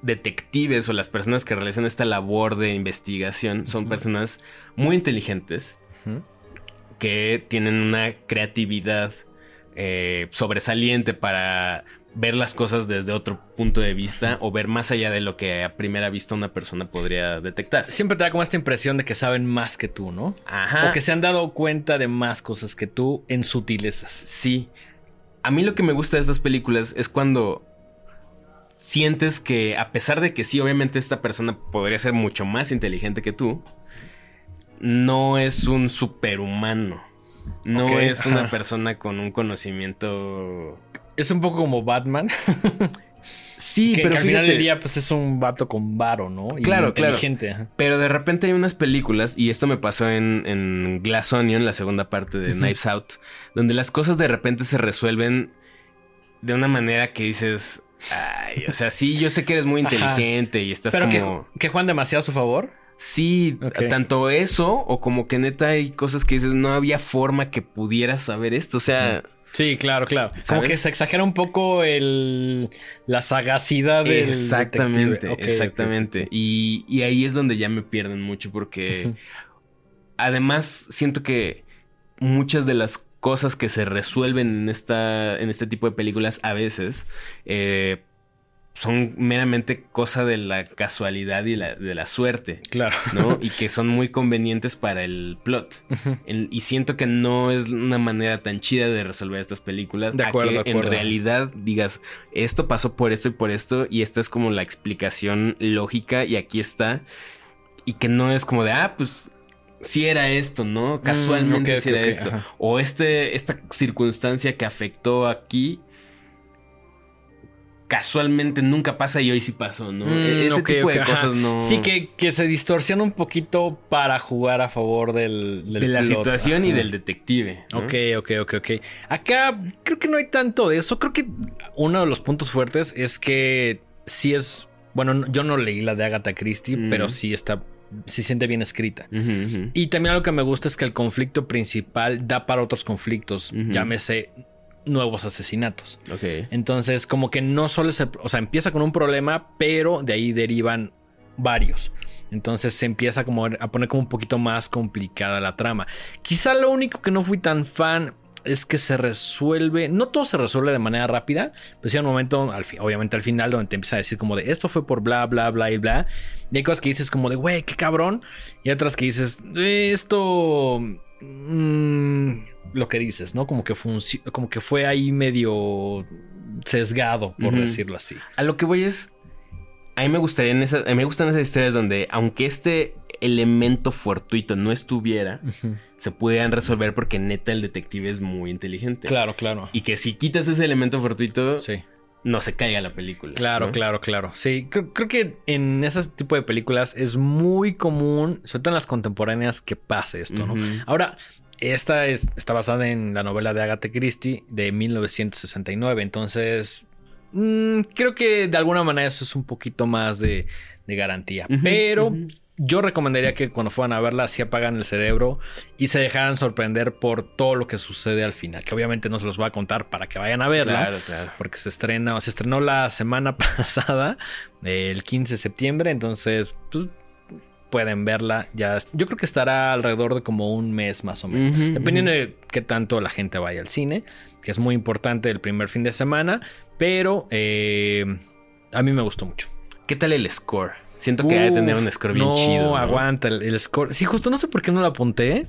detectives o las personas que realizan esta labor de investigación son personas muy inteligentes Ujú. Que tienen una creatividad eh, sobresaliente para ver las cosas desde otro punto de vista o ver más allá de lo que a primera vista una persona podría detectar. Siempre te da como esta impresión de que saben más que tú, ¿no? Ajá. O que se han dado cuenta de más cosas que tú en sutilezas. Sí. A mí lo que me gusta de estas películas es cuando sientes que a pesar de que sí, obviamente esta persona podría ser mucho más inteligente que tú, no es un superhumano. No es una ajá. persona con un conocimiento... Es un poco como Batman. Sí, que, pero que al final del día, pues es un vato con varo, ¿no? Y Claro, claro. inteligente. ajá. Pero de repente hay unas películas, y esto me pasó en, en Glass Onion, la segunda parte de. Knives Out, donde las cosas de repente se resuelven de una manera que dices, ay, o sea, sí, yo sé que eres muy Ajá. inteligente y estás Pero como... que, que juegan demasiado a su favor. Sí, tanto eso o como que neta hay cosas que dices, no había forma que pudieras saber esto, o sea... Sí, claro, claro. Como ¿Sabes? que se exagera un poco el la sagacidad del Exactamente, exactamente. Y, y ahí es donde ya me pierden mucho porque además siento que muchas de las cosas que se resuelven en, esta, en este tipo de películas a veces eh, son meramente cosa de la casualidad y la, de la suerte, Claro. ¿no? y que son muy convenientes para el plot. Y siento que no es una manera tan chida de resolver estas películas. De a que de acuerdo. en realidad digas, esto pasó por esto y por esto, y esta es como la explicación lógica, y aquí está. Y que no es como de, ah, pues sí era esto, ¿no? Casualmente Mm, sí ok, era esto. O este, esta circunstancia que afectó aquí. Casualmente nunca pasa y hoy sí pasó, ¿no? Mm, E- Ese ok, tipo de cosas no. Sí, que, que se distorsiona un poquito para jugar a favor del, del de la plot. situación y del detective. ¿no? Ok, ok, ok, ok. Acá creo que no hay tanto de eso. Creo que uno de los puntos fuertes es que sí es. Bueno, no- yo no leí la de Agatha Christie, Mm. pero sí está. Sí siente bien escrita. Y también algo que me gusta es que el conflicto principal da para otros conflictos. Ujú. Llámese nuevos asesinatos. Ok. Entonces, como que no solo se. O sea, empieza con un problema, pero de ahí derivan varios. Entonces se empieza como a poner como un poquito más complicada la trama. Quizá lo único que no fui tan fan es que se resuelve, no todo se resuelve de manera rápida, pero sí hay un momento, al obviamente al final, donde te empieza a decir como de esto fue por bla, bla, bla y bla. Y hay cosas que dices como de, güey, qué cabrón. Y otras que dices, "Eh, esto... mm, lo que dices, ¿no? Como que, como que fue ahí medio sesgado, por decirlo así. A lo que voy es. A mí me gustaría en esas, a mí me gustan esas historias donde, aunque este elemento fortuito no estuviera, se pudieran resolver porque neta el detective es muy inteligente. Claro, claro. Y que si quitas ese elemento fortuito, Sí. no se caiga la película. Claro, ¿no? claro, claro. Sí, creo, creo que en ese tipo de películas es muy común, sobre todo en las contemporáneas, que pase esto, ¿no? Ahora, esta es, está basada en la novela de Agatha Christie de 1969, entonces mm, creo que de alguna manera eso es un poquito más de, de garantía. Pero yo recomendaría que cuando fueran a verla, sí apagan el cerebro y se dejaran sorprender por todo lo que sucede al final, que obviamente no se los voy a contar para que vayan a verla. Claro, claro. Porque se estrena, o se estrenó la semana pasada, el 15 de septiembre, entonces pues, pueden verla. Ya, yo creo que estará alrededor de como un mes más o menos, dependiendo de qué tanto la gente vaya al cine, que es muy importante el primer fin de semana, pero eh, a mí me gustó mucho. ¿Qué tal el score? Siento que debe tener un Uf, score bien no, chido. ¿no? aguanta el, el score. Sí, justo no sé por qué no lo apunté.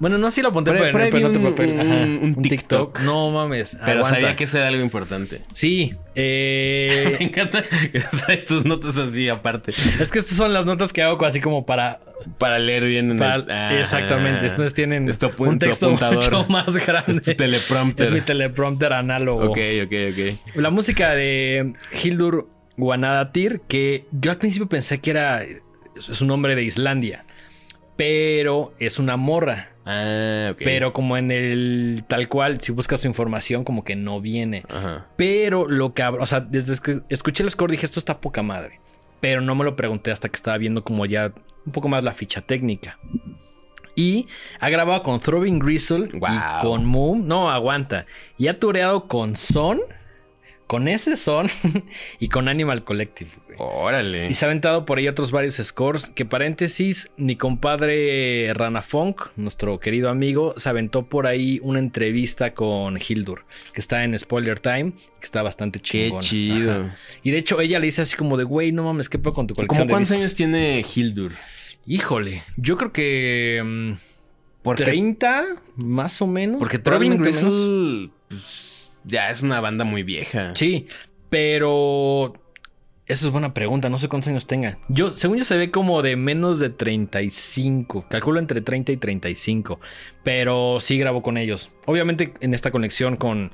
Bueno, no, sí lo apunté, pero, pero vi no te un- papel. Ajá, un- un TikTok. No mames. Pero aguanta. sabía que eso era algo importante. Sí. eh, Me encanta que traes tus notas así aparte. Es que estas son las notas que hago así como para... Para leer bien en para- el... Ah. exactamente. Entonces tienen un texto mucho más grande. Es tu teleprompter. Es mi teleprompter análogo. Ok, ok, ok. La música de Hildur Guanadatir, que yo al principio pensé que era... Es un nombre de Islandia. Pero es una morra. Ah, ok. Pero como en el tal cual, si buscas su información, como que no viene. Ajá. Pero lo cabrón, o sea, desde que escuché el score dije, esto está poca madre. pero no me lo pregunté hasta que estaba viendo como ya un poco más la ficha técnica. Y ha grabado con Throbbing Gristle Wow. y con Moon. No, aguanta. Y ha tureado con Son, con ese Son y con Animal Collective. güey. Órale. Y se ha aventado por ahí otros varios scores. Que paréntesis, mi compadre Rana Funk, nuestro querido amigo, se aventó por ahí una entrevista con Hildur, que está en Spoiler Time, que está bastante Qué chingón. chido. Y de hecho, ella le dice así como de, güey, no mames, ¿qué pedo con tu colección? ¿Cómo de cuántos discos?" años tiene Hildur? Híjole, yo creo que. mm, Porque, 30, más o menos. porque. Gristle pues, ya es una banda muy vieja. Sí, pero. Esa es buena pregunta, no sé cuántos años tenga. Yo, según yo, se ve como de menos de 35. Calculo entre 30 y 35. Pero sí grabó con ellos. Obviamente, en esta conexión con.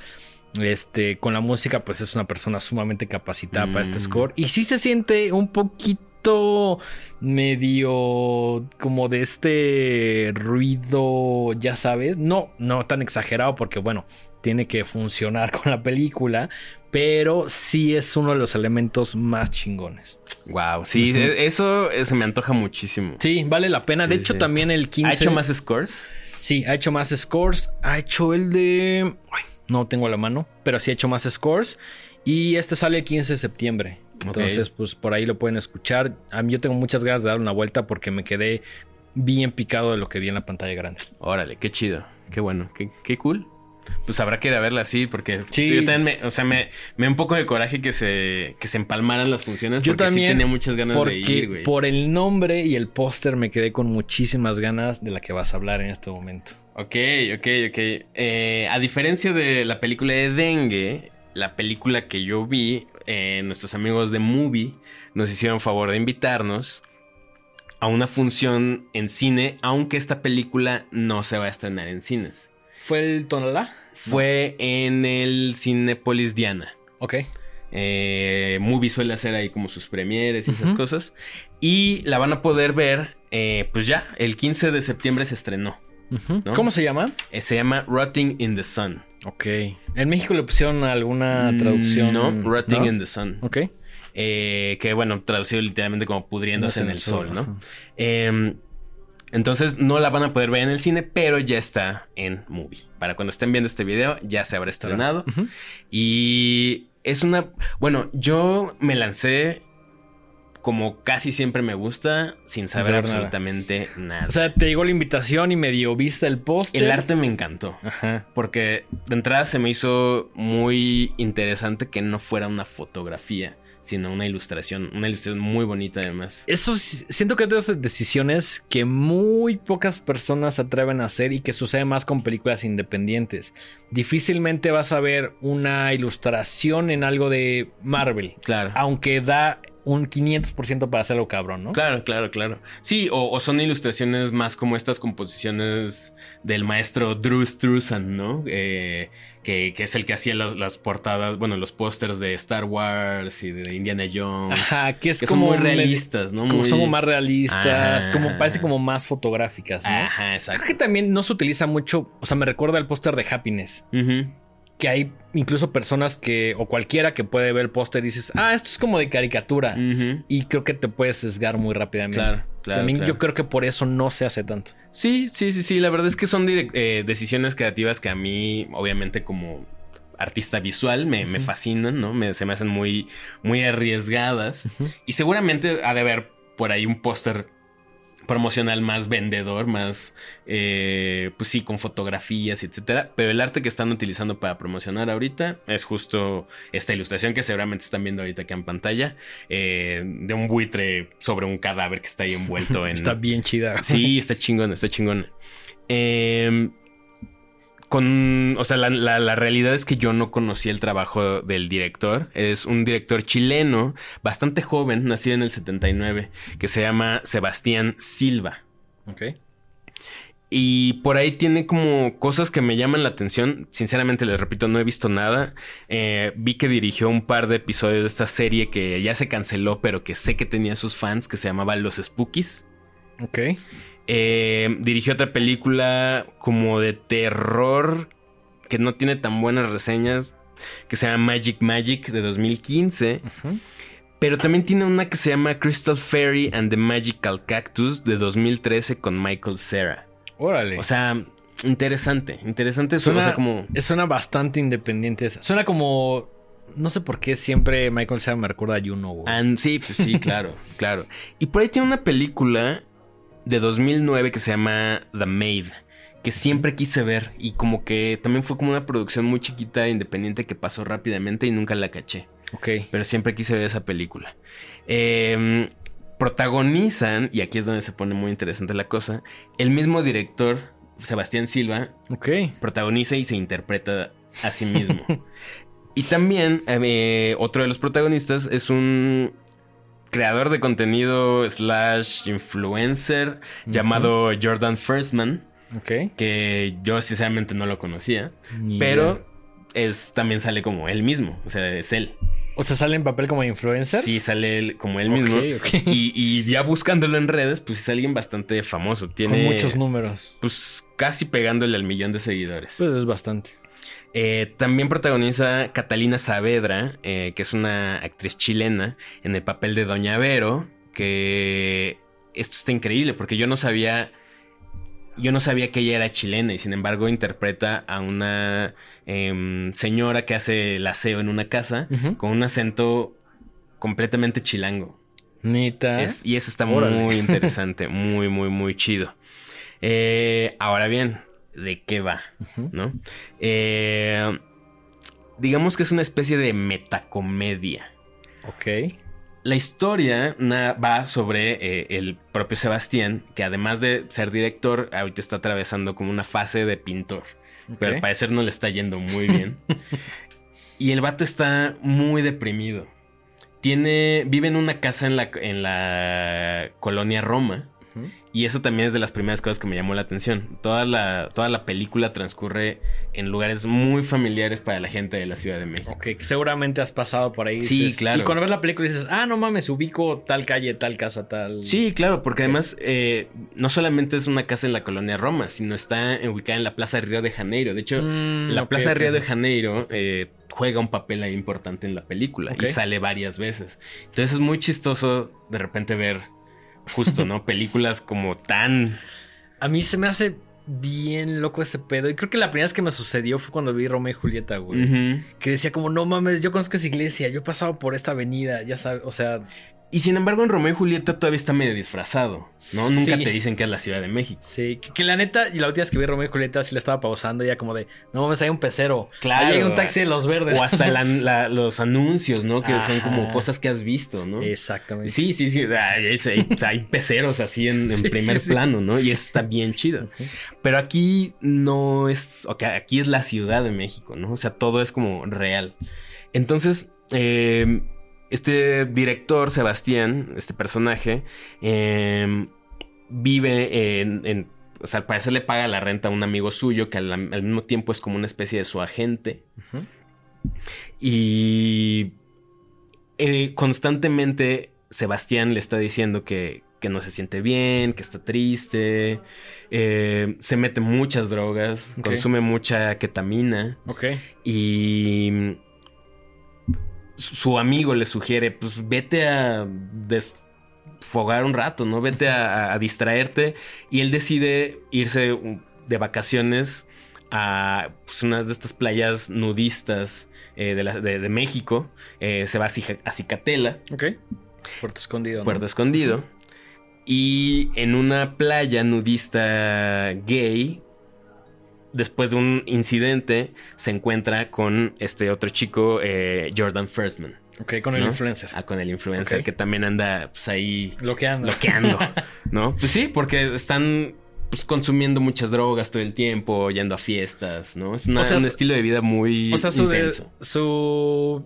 Este, con la música, pues es una persona sumamente capacitada para este Mm. score. Y sí se siente un poquito medio como de este ruido, ya sabes. No, no tan exagerado, porque bueno, tiene que funcionar con la película. Pero sí es uno de los elementos más chingones. Wow, sí, e- eso eh, se me antoja muchísimo. Sí, vale la pena. de hecho, sí. también el 15. ¿Ha hecho más scores? Sí, ha hecho más scores. Ha hecho el de. Ay, no tengo la mano, pero sí ha hecho más scores. Y este sale el 15 de septiembre. Entonces, pues por ahí lo pueden escuchar. A mí yo tengo muchas ganas de dar una vuelta porque me quedé bien picado de lo que vi en la pantalla grande. Órale, qué chido. Qué bueno, qué, qué cool. Pues habrá que ir a verla así, porque Sí. yo también me, o sea, me, me un poco de coraje que se, que se empalmaran las funciones. Yo porque también, sí tenía muchas ganas de ir, güey. por el nombre y el póster me quedé con muchísimas ganas de la que vas a hablar en este momento. Ok, ok, ok. Eh, a diferencia de la película de Dengue, la película que yo vi, eh, nuestros amigos de Movie nos hicieron favor de invitarnos a una función en cine, aunque esta película no se va a estrenar en cines. ¿Fue el Tonalá? Fue en el Cinepolis Diana. Ok. Eh, Movie suele hacer ahí como sus premieres y esas cosas. Y la van a poder ver, eh, pues ya, el 15 de septiembre se estrenó. ¿No? ¿Cómo se llama? Eh, se llama Rotting in the Sun. Ok. ¿En México le pusieron alguna traducción? Mm, No, Rotting ¿No? in the Sun. Ok. Eh, que bueno, traducido literalmente como pudriéndose en el sol, ¿no? ajá. Eh, entonces no la van a poder ver en el cine, pero ya está en movie. Para cuando estén viendo este video, ya se habrá estrenado. Y es una. Bueno, yo me lancé como casi siempre me gusta, sin saber absolutamente nada. O sea, te llegó la invitación y medio viste el póster. el arte me encantó. Ajá. Porque de entrada se me hizo muy interesante que no fuera una fotografía, sino una ilustración. Una ilustración muy bonita además. Eso siento que es de esas decisiones que muy pocas personas se atreven a hacer y que sucede más con películas independientes. Difícilmente vas a ver una ilustración en algo de Marvel, Claro. aunque da un 500% para hacerlo cabrón, ¿no? Claro, claro, claro. Sí, o, o son ilustraciones más como estas composiciones del maestro Drew Struzan, ¿no? Eh, que, que es el que hacía las portadas, bueno, los pósters de Star Wars y de Indiana Jones. Ajá, que es que son como muy realistas, ¿no? Como Muy- son como más realistas, Ajá. como parece como más fotográficas, ¿no? Ajá, Creo exacto. que también no se utiliza mucho, o sea, me recuerda al póster de Happiness, Ujú. Que hay incluso personas que, o cualquiera que puede ver el póster y dices, ah, esto es como de caricatura. Y creo que te puedes sesgar muy rápidamente. Claro, claro, También claro. yo creo que por eso no se hace tanto. Sí, sí, sí, sí. La verdad es que son eh, decisiones creativas que a mí, obviamente, como artista visual, me, me fascinan, ¿no? Me- se me hacen muy, muy arriesgadas. Y seguramente ha de haber por ahí un póster promocional más vendedor, más, eh, pues sí, con fotografías, etcétera. Pero el arte que están utilizando para promocionar ahorita es justo esta ilustración que seguramente están viendo ahorita acá en pantalla, eh, de un buitre sobre un cadáver que está ahí envuelto en... Está bien chida. Sí, está chingón, está chingón. Eh, con, o sea, la, la- la realidad es que yo no conocí el trabajo del director. Es un director chileno, bastante joven, nacido en el 79, que se llama Sebastián Silva. Ok. Y por ahí tiene como cosas que me llaman la atención. Sinceramente, les repito, no he visto nada. Eh, vi que dirigió un par de episodios de esta serie que ya se canceló, pero que sé que tenía sus fans, que se llamaba Los Spookies. Ok. Eh, dirigió otra película como de terror que no tiene tan buenas reseñas, que se llama Magic Magic de 2015. Ujú. Pero también tiene una que se llama Crystal Fairy and the Magical Cactus de 2013 con Michael Cera. Órale. O sea, interesante, interesante suena, o sea, como... suena bastante independiente esa. Suena como. No sé por qué siempre Michael Cera me recuerda a Juno, güey. And- sí, pues sí, claro, claro. Y por ahí tiene una película de 2009 que se llama The Maid, que siempre quise ver y como que también fue como una producción muy chiquita, independiente, que pasó rápidamente y nunca la caché. Ok. Pero siempre quise ver esa película. Eh, protagonizan, y aquí es donde se pone muy interesante la cosa, el mismo director, Sebastián Silva, Ok. protagoniza y se interpreta a sí mismo. y también eh, otro de los protagonistas es un creador de contenido slash influencer llamado Jordan Firstman, que yo sinceramente no lo conocía, pero es también sale como él mismo, o sea, es él. O sea, sale en papel como influencer. Sí, sale él como él mismo. y ya buscándolo en redes, pues es alguien bastante famoso. Tiene Con muchos números. Pues casi pegándole al millón de seguidores. Pues es bastante. Eh, también protagoniza Catalina Saavedra, eh, que es una actriz chilena, en el papel de Doña Vero, que esto está increíble porque yo no sabía, yo no sabía que ella era chilena y sin embargo interpreta a una em, señora que hace el aseo en una casa con un acento completamente chilango. Nita. Es- y eso está Órale. muy interesante, muy, muy, muy chido. Eh, ahora bien, ¿de qué va? ¿No? Eh, digamos que es una especie de metacomedia. Ok. La historia va sobre eh, el propio Sebastián, que además de ser director, ahorita está atravesando como una fase de pintor. Pero al parecer no le está yendo muy bien. y el vato está muy deprimido. Tiene. Vive en una casa en la, en la colonia Roma. Y eso también es de las primeras cosas que me llamó la atención. Toda la, toda la película transcurre en lugares muy familiares para la gente de la Ciudad de México. Ok, seguramente has pasado por ahí. Sí, dices- claro. Y cuando ves la película dices, ah, no mames, ubico tal calle, tal casa, tal. Sí, claro, porque además eh, no solamente es una casa en la colonia Roma, sino está ubicada en la Plaza Río de Janeiro. De hecho, Mm, la Plaza ok. Río de Janeiro eh, juega un papel ahí importante en la película y sale varias veces. Entonces es muy chistoso de repente ver justo, ¿no? Películas como tan... A mí se me hace bien loco ese pedo. Y creo que la primera vez que me sucedió fue cuando vi Romeo y Julieta, güey. Que decía como, no mames, yo conozco esa iglesia, yo he pasado por esta avenida, ya sabes, o sea, Y sin embargo en Romeo y Julieta todavía está medio disfrazado, ¿no? Nunca te dicen que es la Ciudad de México. sí. Que, que la neta, y la última vez que vi Romeo y Julieta sí la estaba pausando, ya como de, no mames, hay un pecero. Claro. Ahí hay un taxi de los verdes. O hasta la- la- los anuncios, ¿no? Que son como cosas que has visto, ¿no? Exactamente. Sí, sí, sí. Hay, peceros así en, en Sí, primer sí, plano, ¿no? Y eso está bien chido. Pero aquí no es. Ok, aquí es la Ciudad de México, ¿no? O sea, todo es como real. Entonces, eh, este director, Sebastián, este personaje, eh, vive en. en- o sea, al parecer le paga la renta a un amigo suyo que al, al mismo tiempo es como una especie de su agente. Y eh, constantemente Sebastián le está diciendo que, que no se siente bien, que está triste, eh, se mete muchas drogas, consume mucha ketamina Ok. y su amigo le sugiere, pues vete a desfogar un rato, ¿no? Vete a, a distraerte y él decide irse um, de vacaciones a pues, unas de estas playas nudistas eh, de, la- de- de México. Eh, se va a, Cicatela, Ok. Puerto escondido. ¿no? Puerto Escondido. Y en una playa nudista gay, después de un incidente, se encuentra con este otro chico, eh, Jordan Firstman. Ok, con el ¿no? influencer. Ah, con el influencer que también anda pues, ahí Lo que anda. bloqueando, ¿no? Pues sí, porque están pues, consumiendo muchas drogas todo el tiempo, yendo a fiestas, ¿no? Es una- O sea, un estilo de vida muy O sea, su, de- intenso. su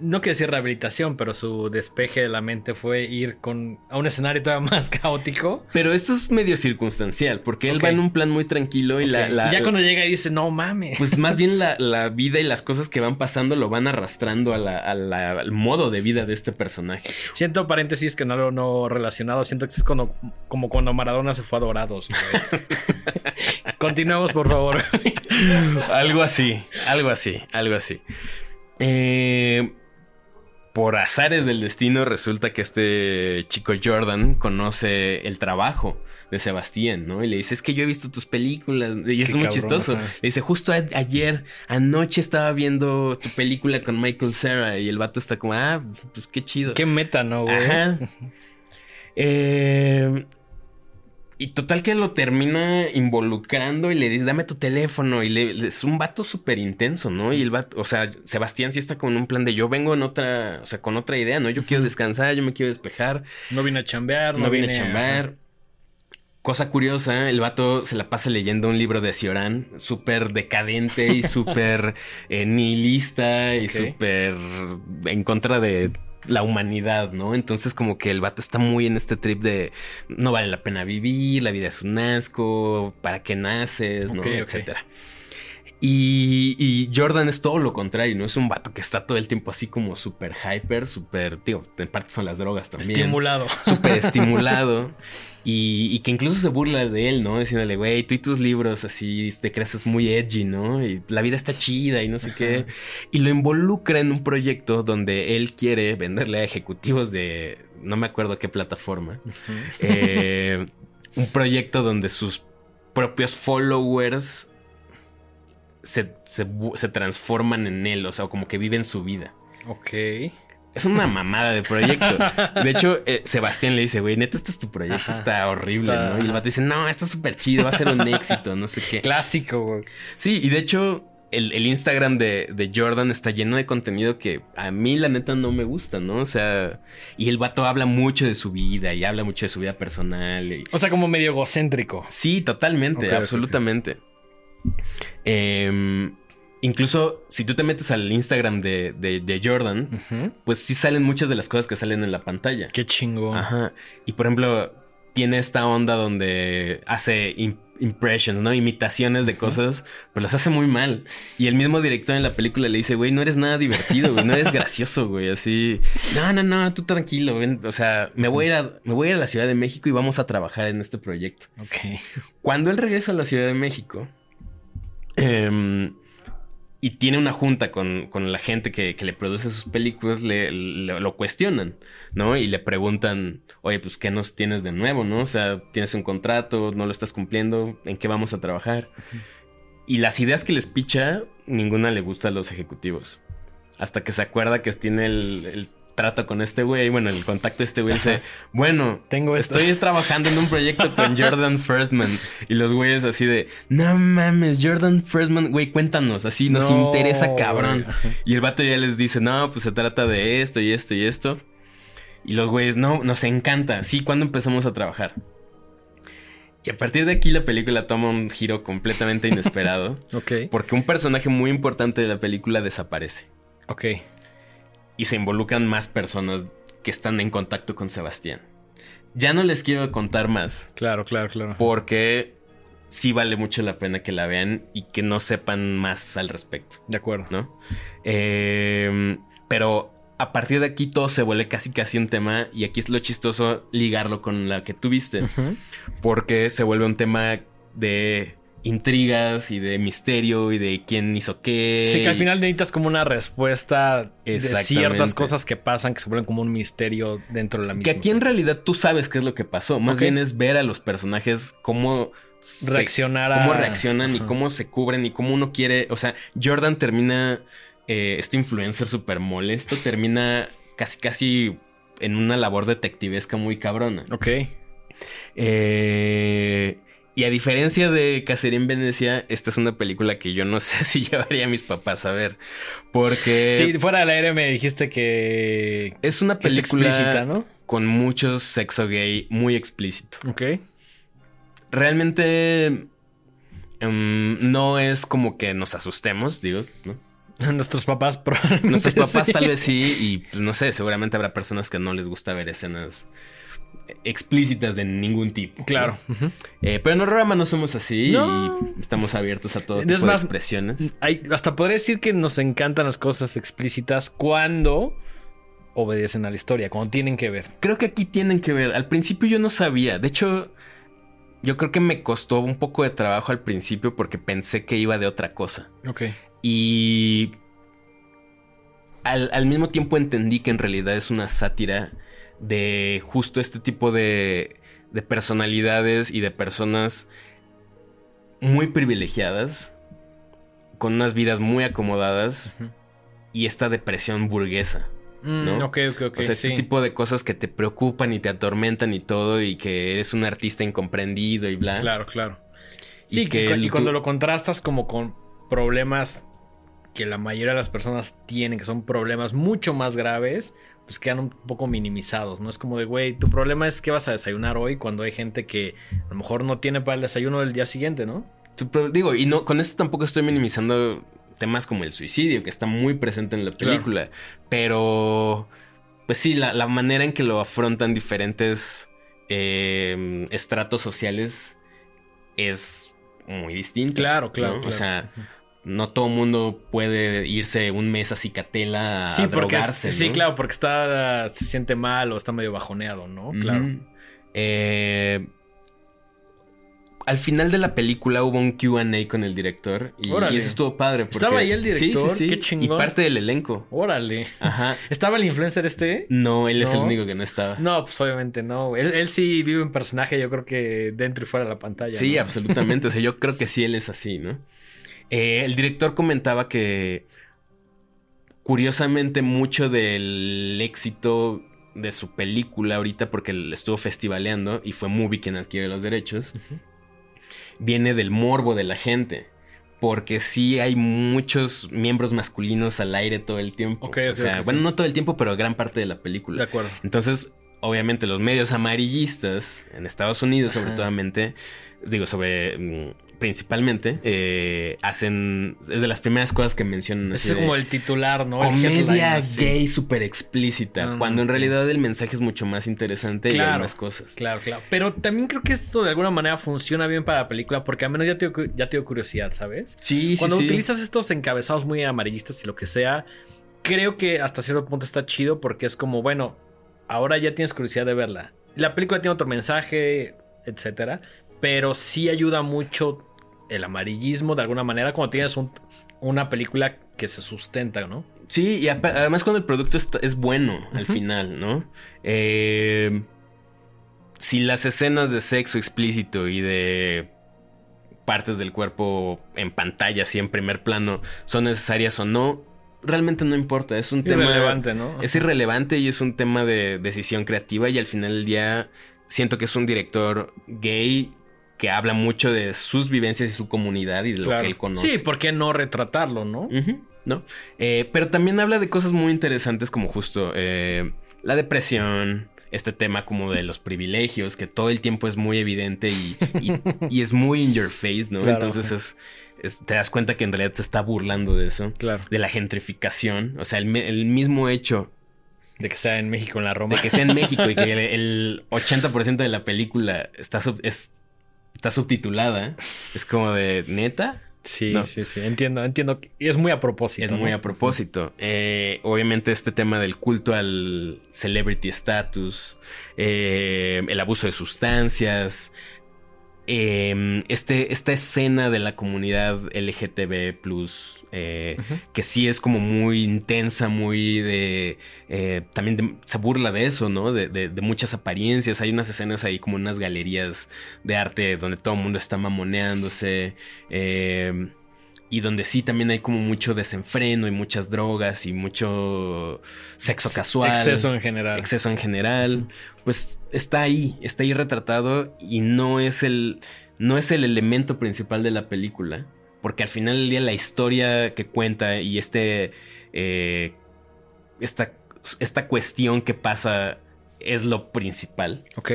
no quiero decir rehabilitación, pero su despeje de la mente fue ir con a un escenario todavía más caótico. Pero esto es medio circunstancial, porque él va en un plan muy tranquilo y la, ya cuando llega y dice, no mames. Pues más bien la, la vida y las cosas que van pasando lo van arrastrando a la- a la- al modo de vida de este personaje. Siento paréntesis que no lo no relacionado. Siento que es cuando, como cuando Maradona se fue a Dorados. Continuemos, por favor. algo así, algo así, algo así. Eh, por azares del destino resulta que este chico Jordan conoce el trabajo de Sebastián, ¿no? Y le dice, es que yo he visto tus películas. Y es muy chistoso. Le dice, justo ayer, anoche estaba viendo tu película con Michael Cera. Y el vato está como, ah, pues qué chido. Qué meta, ¿no, güey? Ajá. eh, y total que lo termina involucrando y le dice, dame tu teléfono. Y le, es un vato súper intenso, ¿no? Y el vato, o sea, Sebastián sí está con un plan de yo vengo en otra, o sea, con otra idea, ¿no? Yo quiero descansar, yo me quiero despejar. No vine a chambear, no, vine, a chambear. Cosa curiosa, el vato se la pasa leyendo un libro de Cioran, súper decadente y súper eh, nihilista y súper en contra de la humanidad, ¿no? Entonces como que el vato está muy en este trip de no vale la pena vivir, la vida es un asco, para qué naces, ¿no? Etcétera. Y, Jordan es todo lo contrario, ¿no? Es un vato que está todo el tiempo así como súper hyper, súper, tío, en parte son las drogas también. Estimulado. Súper estimulado. Y, que incluso se burla de él, ¿no? Diciéndole, güey, tú y tus libros así te crees muy edgy, ¿no? Y la vida está chida y no sé qué. Y lo involucra en un proyecto donde él quiere venderle a ejecutivos de, no me acuerdo qué plataforma, eh, un proyecto donde sus propios followers se, se, transforman en él, o sea, como que viven su vida. Ok. Es una mamada de proyecto. De hecho, eh, Sebastián le dice, güey, neta, este es tu proyecto, está horrible, ¿no? Y el vato dice, no, está súper chido, va a ser un éxito, no sé qué. Clásico, güey. Sí, y de hecho, el, Instagram de, Jordan está lleno de contenido que a mí, la neta, no me gusta, ¿no? O sea, y el vato habla mucho de su vida y habla mucho de su vida personal. O sea, como medio egocéntrico. Sí, totalmente, absolutamente. Em, incluso si tú te metes al Instagram de, Jordan, pues sí salen muchas de las cosas que salen en la pantalla. Qué chingo. Ajá. Y por ejemplo, tiene esta onda donde hace impressions, ¿no? Imitaciones de cosas, pero las hace muy mal. Y el mismo director en la película le dice, güey, no eres nada divertido, güey, no eres gracioso, güey, así. No, no, no, tú tranquilo, ven. o sea, me voy, a ir a, me voy a ir a la Ciudad de México y vamos a trabajar en este proyecto. Ok. Cuando él regresa a la Ciudad de México, Em, y tiene una junta con, la gente que, le produce sus películas, le, lo cuestionan, ¿no? Y le preguntan, oye, pues, ¿qué nos tienes de nuevo, no? O sea, tienes un contrato, no lo estás cumpliendo, ¿en qué vamos a trabajar? Y las ideas que les picha, ninguna le gusta a los ejecutivos. Hasta que se acuerda que tiene el trata con este güey, bueno, el contacto de este güey dice, bueno, tengo estoy trabajando en un proyecto con Jordan Firstman. Y los güeyes así de, no mames, Jordan Firstman, güey, cuéntanos, así nos interesa cabrón. Y el vato ya les dice, no, pues se trata de esto y esto y esto. Y los güeyes, no, nos encanta. Sí, cuando empezamos a trabajar? Y a partir de aquí la película toma un giro completamente inesperado. ok. Porque un personaje muy importante de la película desaparece. Ok y se involucran más personas que están en contacto con Sebastián. Ya no les quiero contar más. Claro, claro, claro. Porque sí vale mucho la pena que la vean y que no sepan más al respecto. De acuerdo. ¿No? Em, pero a partir de aquí todo se vuelve casi casi un tema y aquí es lo chistoso ligarlo con la que tuviste. Porque se vuelve un tema de intrigas y de misterio y de quién hizo qué. Sí, que al final necesitas como una respuesta de ciertas cosas que pasan que se vuelven como un misterio dentro de la misma. Que aquí en realidad tú sabes qué es lo que pasó. Más bien es ver a los personajes cómo reaccionar cómo reaccionan y cómo se cubren y cómo uno quiere. O sea, Jordan termina. Eh, este influencer súper molesto termina casi casi en una labor detectivesca muy cabrona. Ok. Eh y a diferencia de Cacería en Venecia, esta es una película que yo no sé si llevaría a mis papás a ver. Porque. Sí, fuera del aire me dijiste que. Es una película explícita, ¿no? con mucho sexo gay muy explícito. Ok. Realmente. Em, no es como que nos asustemos, digo, ¿no? Nuestros papás probablemente. Nuestros papás tal vez sí, y pues, no sé, seguramente habrá personas que no les gusta ver escenas explícitas de ningún tipo. Claro. Eh, pero en Horrorama no somos así y estamos abiertos a todo tipo de expresiones. hasta podría decir que nos encantan las cosas explícitas cuando obedecen a la historia, cuando tienen que ver. Creo que aquí tienen que ver. Al principio yo no sabía. De hecho, yo creo que me costó un poco de trabajo al principio porque pensé que iba de otra cosa. Ok. Y al, al mismo tiempo entendí que en realidad es una sátira de justo este tipo de, de personalidades y de personas muy privilegiadas, con unas vidas muy acomodadas y esta depresión burguesa. Mm, ¿no? Ok, ok, ok. o sea, este tipo de cosas que te preocupan y te atormentan y todo, y que eres un artista incomprendido y bla. Claro, claro. Y Sí, que el- y cuando tú- lo contrastas como con problemas que la mayoría de las personas tienen, que son problemas mucho más graves, pues quedan un poco minimizados, ¿no? Es como de, güey, tu problema es que vas a desayunar hoy cuando hay gente que a lo mejor no tiene para el desayuno del día siguiente, ¿no? Digo, y no, con esto tampoco estoy minimizando temas como el suicidio, que está muy presente en la Claro. película. Pero, pues sí, la, la manera en que lo afrontan diferentes eh, estratos sociales es muy distinta. Claro, claro, ¿no? claro. O sea, no todo mundo puede irse un mes a Cicatela a sí, porque es- drogarse. sí, claro, porque está se siente mal o está medio bajoneado, ¿no? Claro. Eh, al final de la película hubo un QA con el director y, eso estuvo padre. porque- ¿Estaba ahí el director? Sí, sí, sí. Qué chingón. Y parte del elenco. Órale. Ajá. ¿Estaba el influencer este? No, él es el único que no estaba. No, pues obviamente no. Él, él sí vive un personaje, yo creo que dentro y fuera de la pantalla. sí, ¿no? absolutamente. O sea, yo creo que sí él es así, ¿no? Eh, el director comentaba que curiosamente mucho del éxito de su película ahorita, porque estuvo festivaleando y fue Movie quien adquiere los derechos, viene del morbo de la gente. Porque sí hay muchos miembros masculinos al aire todo el tiempo. Ok, ok, o sea, bueno, no todo el tiempo, pero gran parte de la De película. acuerdo. Entonces, obviamente, los medios amarillistas en Estados Unidos, sobre todo, digo, sobre mm, principalmente, eh, hacen. Es de las primeras cosas que mencionan. Es de como el titular, ¿no? El Comedia así. gay súper explícita. Ah, cuando en realidad el mensaje es mucho más interesante y hay más cosas. Claro, claro. Pero también creo que esto de alguna manera funciona bien para la película porque al menos ya tengo, ya tengo curiosidad, ¿sabes? Sí, Cuando sí, sí. utilizas estos encabezados muy amarillistas y lo que sea, creo que hasta cierto punto está chido porque es como, bueno, ahora ya tienes curiosidad de verla. La película tiene otro mensaje, etcétera, pero sí ayuda mucho el amarillismo de alguna manera cuando tienes un- una película que se sustenta, ¿no? Sí, y además cuando el producto es bueno al final, ¿no? Eh, si las escenas de sexo explícito y de partes del cuerpo en pantalla, así en primer plano, son necesarias o no, realmente no importa. Es un tema Irrelevante, ¿no? Es irrelevante y es un tema de decisión creativa y al final del día siento que es un director gay que habla mucho de sus vivencias y su comunidad y de lo que él conoce. Sí, ¿por qué no retratarlo, no? ¿No? Eh, pero también habla de cosas muy interesantes como justo eh, la depresión, este tema como de los privilegios, que todo el tiempo es muy evidente y, y- y es muy in your face, ¿no? Claro. Entonces es, es- te das cuenta que en realidad se está burlando de eso, Claro. de la gentrificación, o sea, el, mismo hecho De que sea en México, en la Roma. de que sea en México y que el, el 80% de la película está, sub- es- está subtitulada, es como de neta. Sí, No. sí, sí. Entiendo, entiendo. Y es muy a propósito. Es muy a propósito. Eh, obviamente este tema del culto al celebrity status, eh, el abuso de sustancias, eh, este, esta escena de la comunidad LGTB plus, eh, que sí es como muy intensa, muy de... eh, también de- se burla de eso, ¿no? De, de- de muchas apariencias. Hay unas escenas ahí como unas galerías de arte donde todo el mundo está mamoneándose. eh, y donde sí también hay como mucho desenfreno y muchas drogas y mucho sexo casual. Exceso en general. Exceso en general. Pues está ahí, está ahí retratado y no es el, no es el elemento principal de la película. Porque al final del día la historia que cuenta y este, eh, esta, esta cuestión que pasa es lo principal Ok.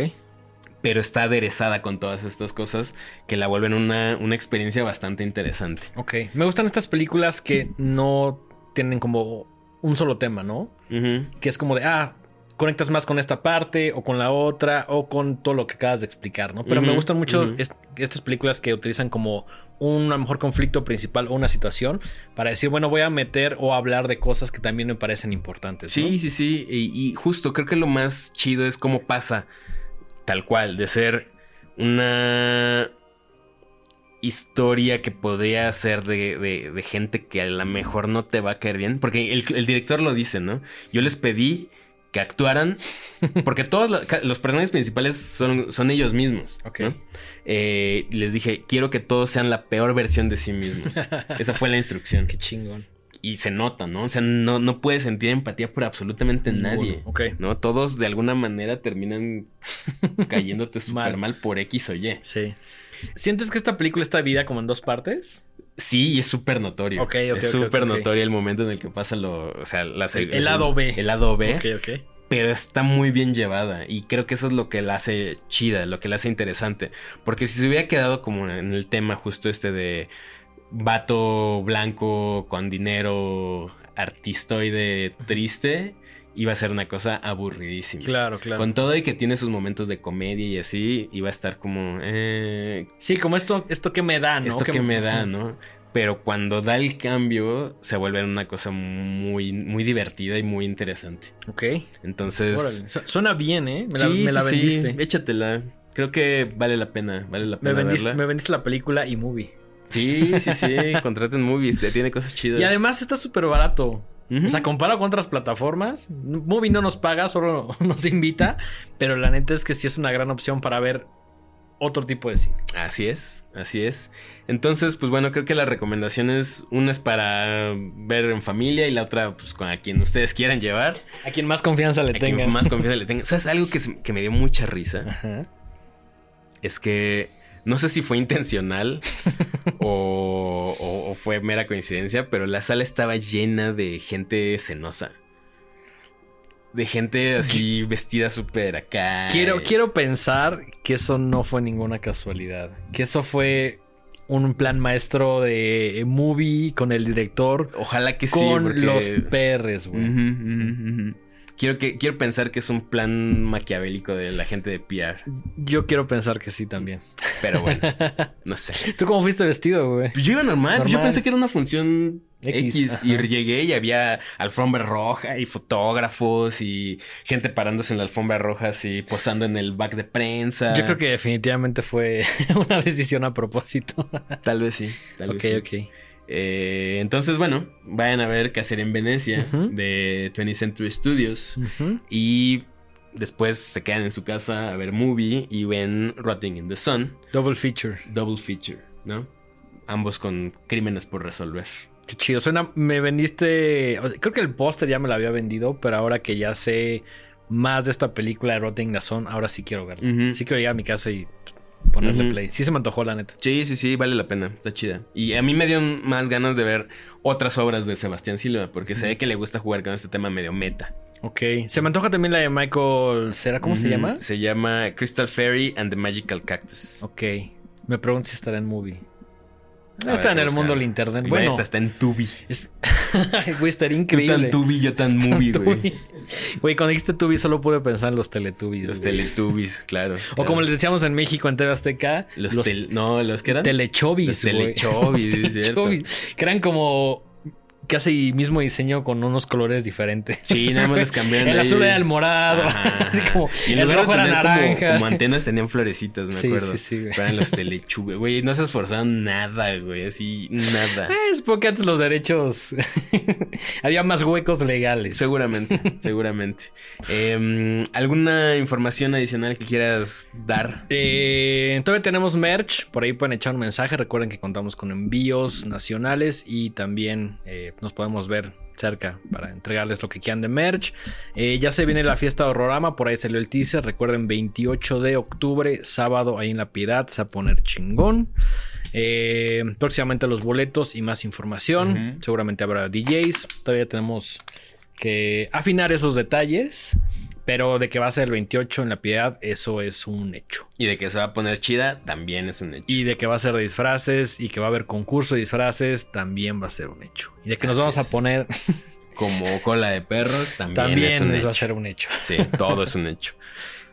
Pero está aderezada con todas estas cosas que la vuelven una, una experiencia bastante interesante. Ok. Me gustan estas películas que no tienen como un solo tema, ¿no? Que es como de, ah, conectas más con esta parte o con la otra o con todo lo que acabas de explicar, ¿no? Pero me gustan mucho est- estas películas que utilizan como un a lo mejor conflicto principal o una situación para decir, bueno, voy a meter o hablar de cosas que también me parecen importantes. ¿no? Sí, sí, sí. Y, y justo creo que lo más chido es cómo pasa tal cual, de ser una historia que podría ser de, de- de gente que a lo mejor no te va a caer bien. Porque el, el director lo dice, ¿no? Yo les pedí que actuaran. Porque todos los personajes principales son, son ellos mismos. Ok. ¿no? Eh, les dije, quiero que todos sean la peor versión de sí mismos. Esa fue la instrucción. Qué chingón. Y se nota, ¿no? O sea, no, no puedes sentir empatía por absolutamente nadie. Ok. ¿No? Todos de alguna manera terminan cayéndote súper Mal. mal por X o Y. Sí. ¿Sientes que esta película está dividida como en dos partes? Sí, y es súper notorio. Ok, ok, es súper notorio el momento en el que pasa lo. O sea, la El- el lado B. El lado B. Ok, ok. Pero está muy bien llevada. Y creo que eso es lo que la hace chida, lo que la hace interesante. Porque si se hubiera quedado como en el tema justo este de vato blanco con dinero artistoide triste, iba a ser una cosa aburridísima. Claro, claro. Con todo y que tiene sus momentos de comedia y así, iba a estar como, eh, Sí, como esto, esto que me da, ¿no? esto que me da, ¿no? Pero cuando da el cambio, se vuelve una cosa muy, muy divertida y muy interesante. Ok. Entonces, Órale. Su- Suena bien, ¿eh? Me la, sí, me la sí, sí, vendiste. échatela. Creo que vale la pena, vale la Me pena vendiste, verla. me vendiste la película y movie. Sí, sí, sí, contraten movies, te- tiene cosas chidas. Y además está súper barato. O sea, comparado con otras plataformas, Movie no nos paga, solo nos invita. Pero la neta es que sí es una gran opción para ver otro tipo de cine. Así es, así es. Entonces, pues bueno, creo que las recomendaciones, una es para ver en familia y la otra, pues con a quien ustedes quieran llevar, A quien más confianza le a quien tengan. más confianza le tengan. ¿Sabes? Algo que, se- que me dio mucha risa Ajá. es que no sé si fue intencional o, o- o fue mera coincidencia, pero la sala estaba llena de gente cenosa. De gente así vestida súper acá. Quiero, quiero pensar que eso no fue ninguna casualidad. Que eso fue un plan maestro de movie con el director. Ojalá que sí, con porque... los perres, güey. Ujú, ujú. Quiero, que, quiero pensar que es un plan maquiavélico de la gente de PR. Yo quiero pensar que sí también. Pero bueno, no sé. ¿Tú cómo fuiste vestido, güey? Pues yo iba normal, yo pensé que era una función X, y llegué y había alfombra roja y fotógrafos y gente parándose en la alfombra roja así posando en el back de prensa. Yo creo que definitivamente fue una decisión a propósito. tal vez sí. Tal vez sí. ok. Eh, entonces, bueno, vayan a ver qué hacer en Venecia de 20th Century Studios. Y después se quedan en su casa a ver movie y ven Rotting in the Sun, Double feature. double feature, ¿no? Ambos con crímenes por resolver. Qué chido. Suena, me vendiste. Creo que el póster ya me lo había vendido, pero ahora que ya sé más de esta película de Rotting the Sun, ahora sí quiero verla. Sí quiero llegar a mi casa y ponerle play. Sí se me antojó, la neta. Sí, sí, sí, vale la pena, está chida. Y a mí me dieron más ganas de ver otras obras de Sebastián Silva, porque se ve que le gusta jugar con este tema medio meta. Ok. Se me antoja también la de Michael. ¿Será cómo se llama? Se llama Crystal Fairy and the Magical Cactus. Ok. Me pregunto si estará en movie. No está en el mundo del internet. Güey, Bueno, esta está en Tubi. es... güey, estaría Tú increíble. tan Tubi, yo tan movie, güey. Tubi. Güey, cuando dijiste Tubi solo pude pensar en los Teletubbies. Los güey. Teletubbies, claro. O como les decíamos en México en TV Azteca, Los, tel- No, ¿los que eran? Telechovis, Los güey. Los cierto. Telechovis, Que eran como casi mismo diseño con unos colores diferentes. Sí, nada más les cambiaron El ahí. azul era el morado. Ajá, Así como Y el rojo era como- naranja. Como, antenas tenían florecitas, me Sí, acuerdo. sí, sí, güey. Eran los telechubes. Güey, no se esforzaron nada, güey. Así, nada. Eh, Es porque antes los derechos había más huecos legales. Seguramente, seguramente. Em, ¿Alguna información adicional que quieras dar? Eh, todavía tenemos merch, por ahí pueden echar un mensaje. Recuerden que contamos con envíos nacionales y también eh, nos podemos ver cerca para entregarles lo que quieran de merch. Eh, ya se viene la fiesta de Horrorama, por ahí salió el teaser. Recuerden, 28 de octubre, sábado, ahí en la Piedad, se va a poner chingón. Eh, próximamente los boletos y más información. Seguramente habrá DJs. Todavía tenemos que afinar esos detalles. Pero de que va a ser el 28 en la Piedad, eso es un hecho. Y de que se va a poner chida, también es un hecho. Y de que va a ser de disfraces y que va a haber concurso de disfraces, también va a ser un hecho. Y de que nos vamos a poner, Como cola de perros, también, también es un va hecho. a ser un hecho. Sí, todo es un hecho.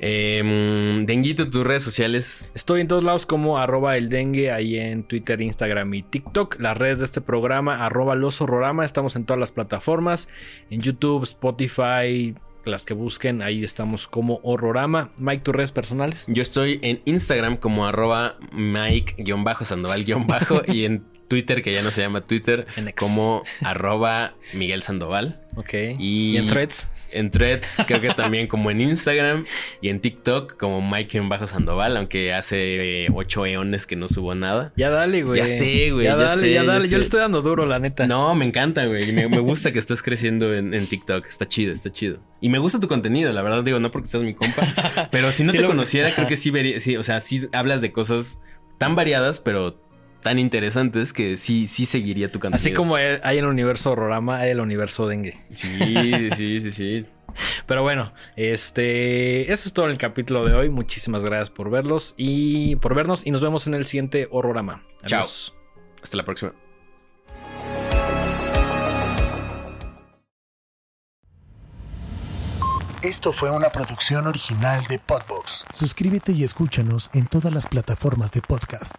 Em, Denguito, tus redes sociales. Estoy en todos lados como arroba el dengue, ahí en Twitter, Instagram y TikTok. Las redes de este programa, arroba los horrorama. Estamos en todas las plataformas, en YouTube, Spotify, las que busquen, ahí estamos como Horrorama. Mike, tus redes personales. Yo estoy en Instagram como arroba Mike-Sandoval- y en Twitter, que ya no se llama Twitter, En como arroba Miguel Sandoval. Ok. Y- ¿Y en threads? En Threads, creo que también como en Instagram y en TikTok como Mike-Sandoval, aunque hace eh, ocho eones que no subo nada. Ya dale, güey. Ya sé, güey, Ya, ya dale, sé, ya dale. Yo le estoy dando duro, la neta. No, me encanta, güey. Me, me gusta que estés creciendo en, en TikTok. Está chido, está chido. Y me gusta tu contenido, la verdad, digo, no porque seas mi compa. Pero si no Sí te lo- conociera, creo que sí vería, sí, o sea, sí hablas de cosas tan variadas, pero tan interesantes que sí, sí seguiría tu contenido. Así como hay en el universo Horrorama, hay el universo Dengue. Sí, sí, sí, sí, sí. Pero bueno, este, eso es todo en el capítulo de hoy. Muchísimas gracias por verlos y por vernos y nos vemos en el siguiente Horrorama. Chao. Adiós. Hasta la próxima. Esto fue una producción original de Podbox. Suscríbete y escúchanos en todas las plataformas de podcast.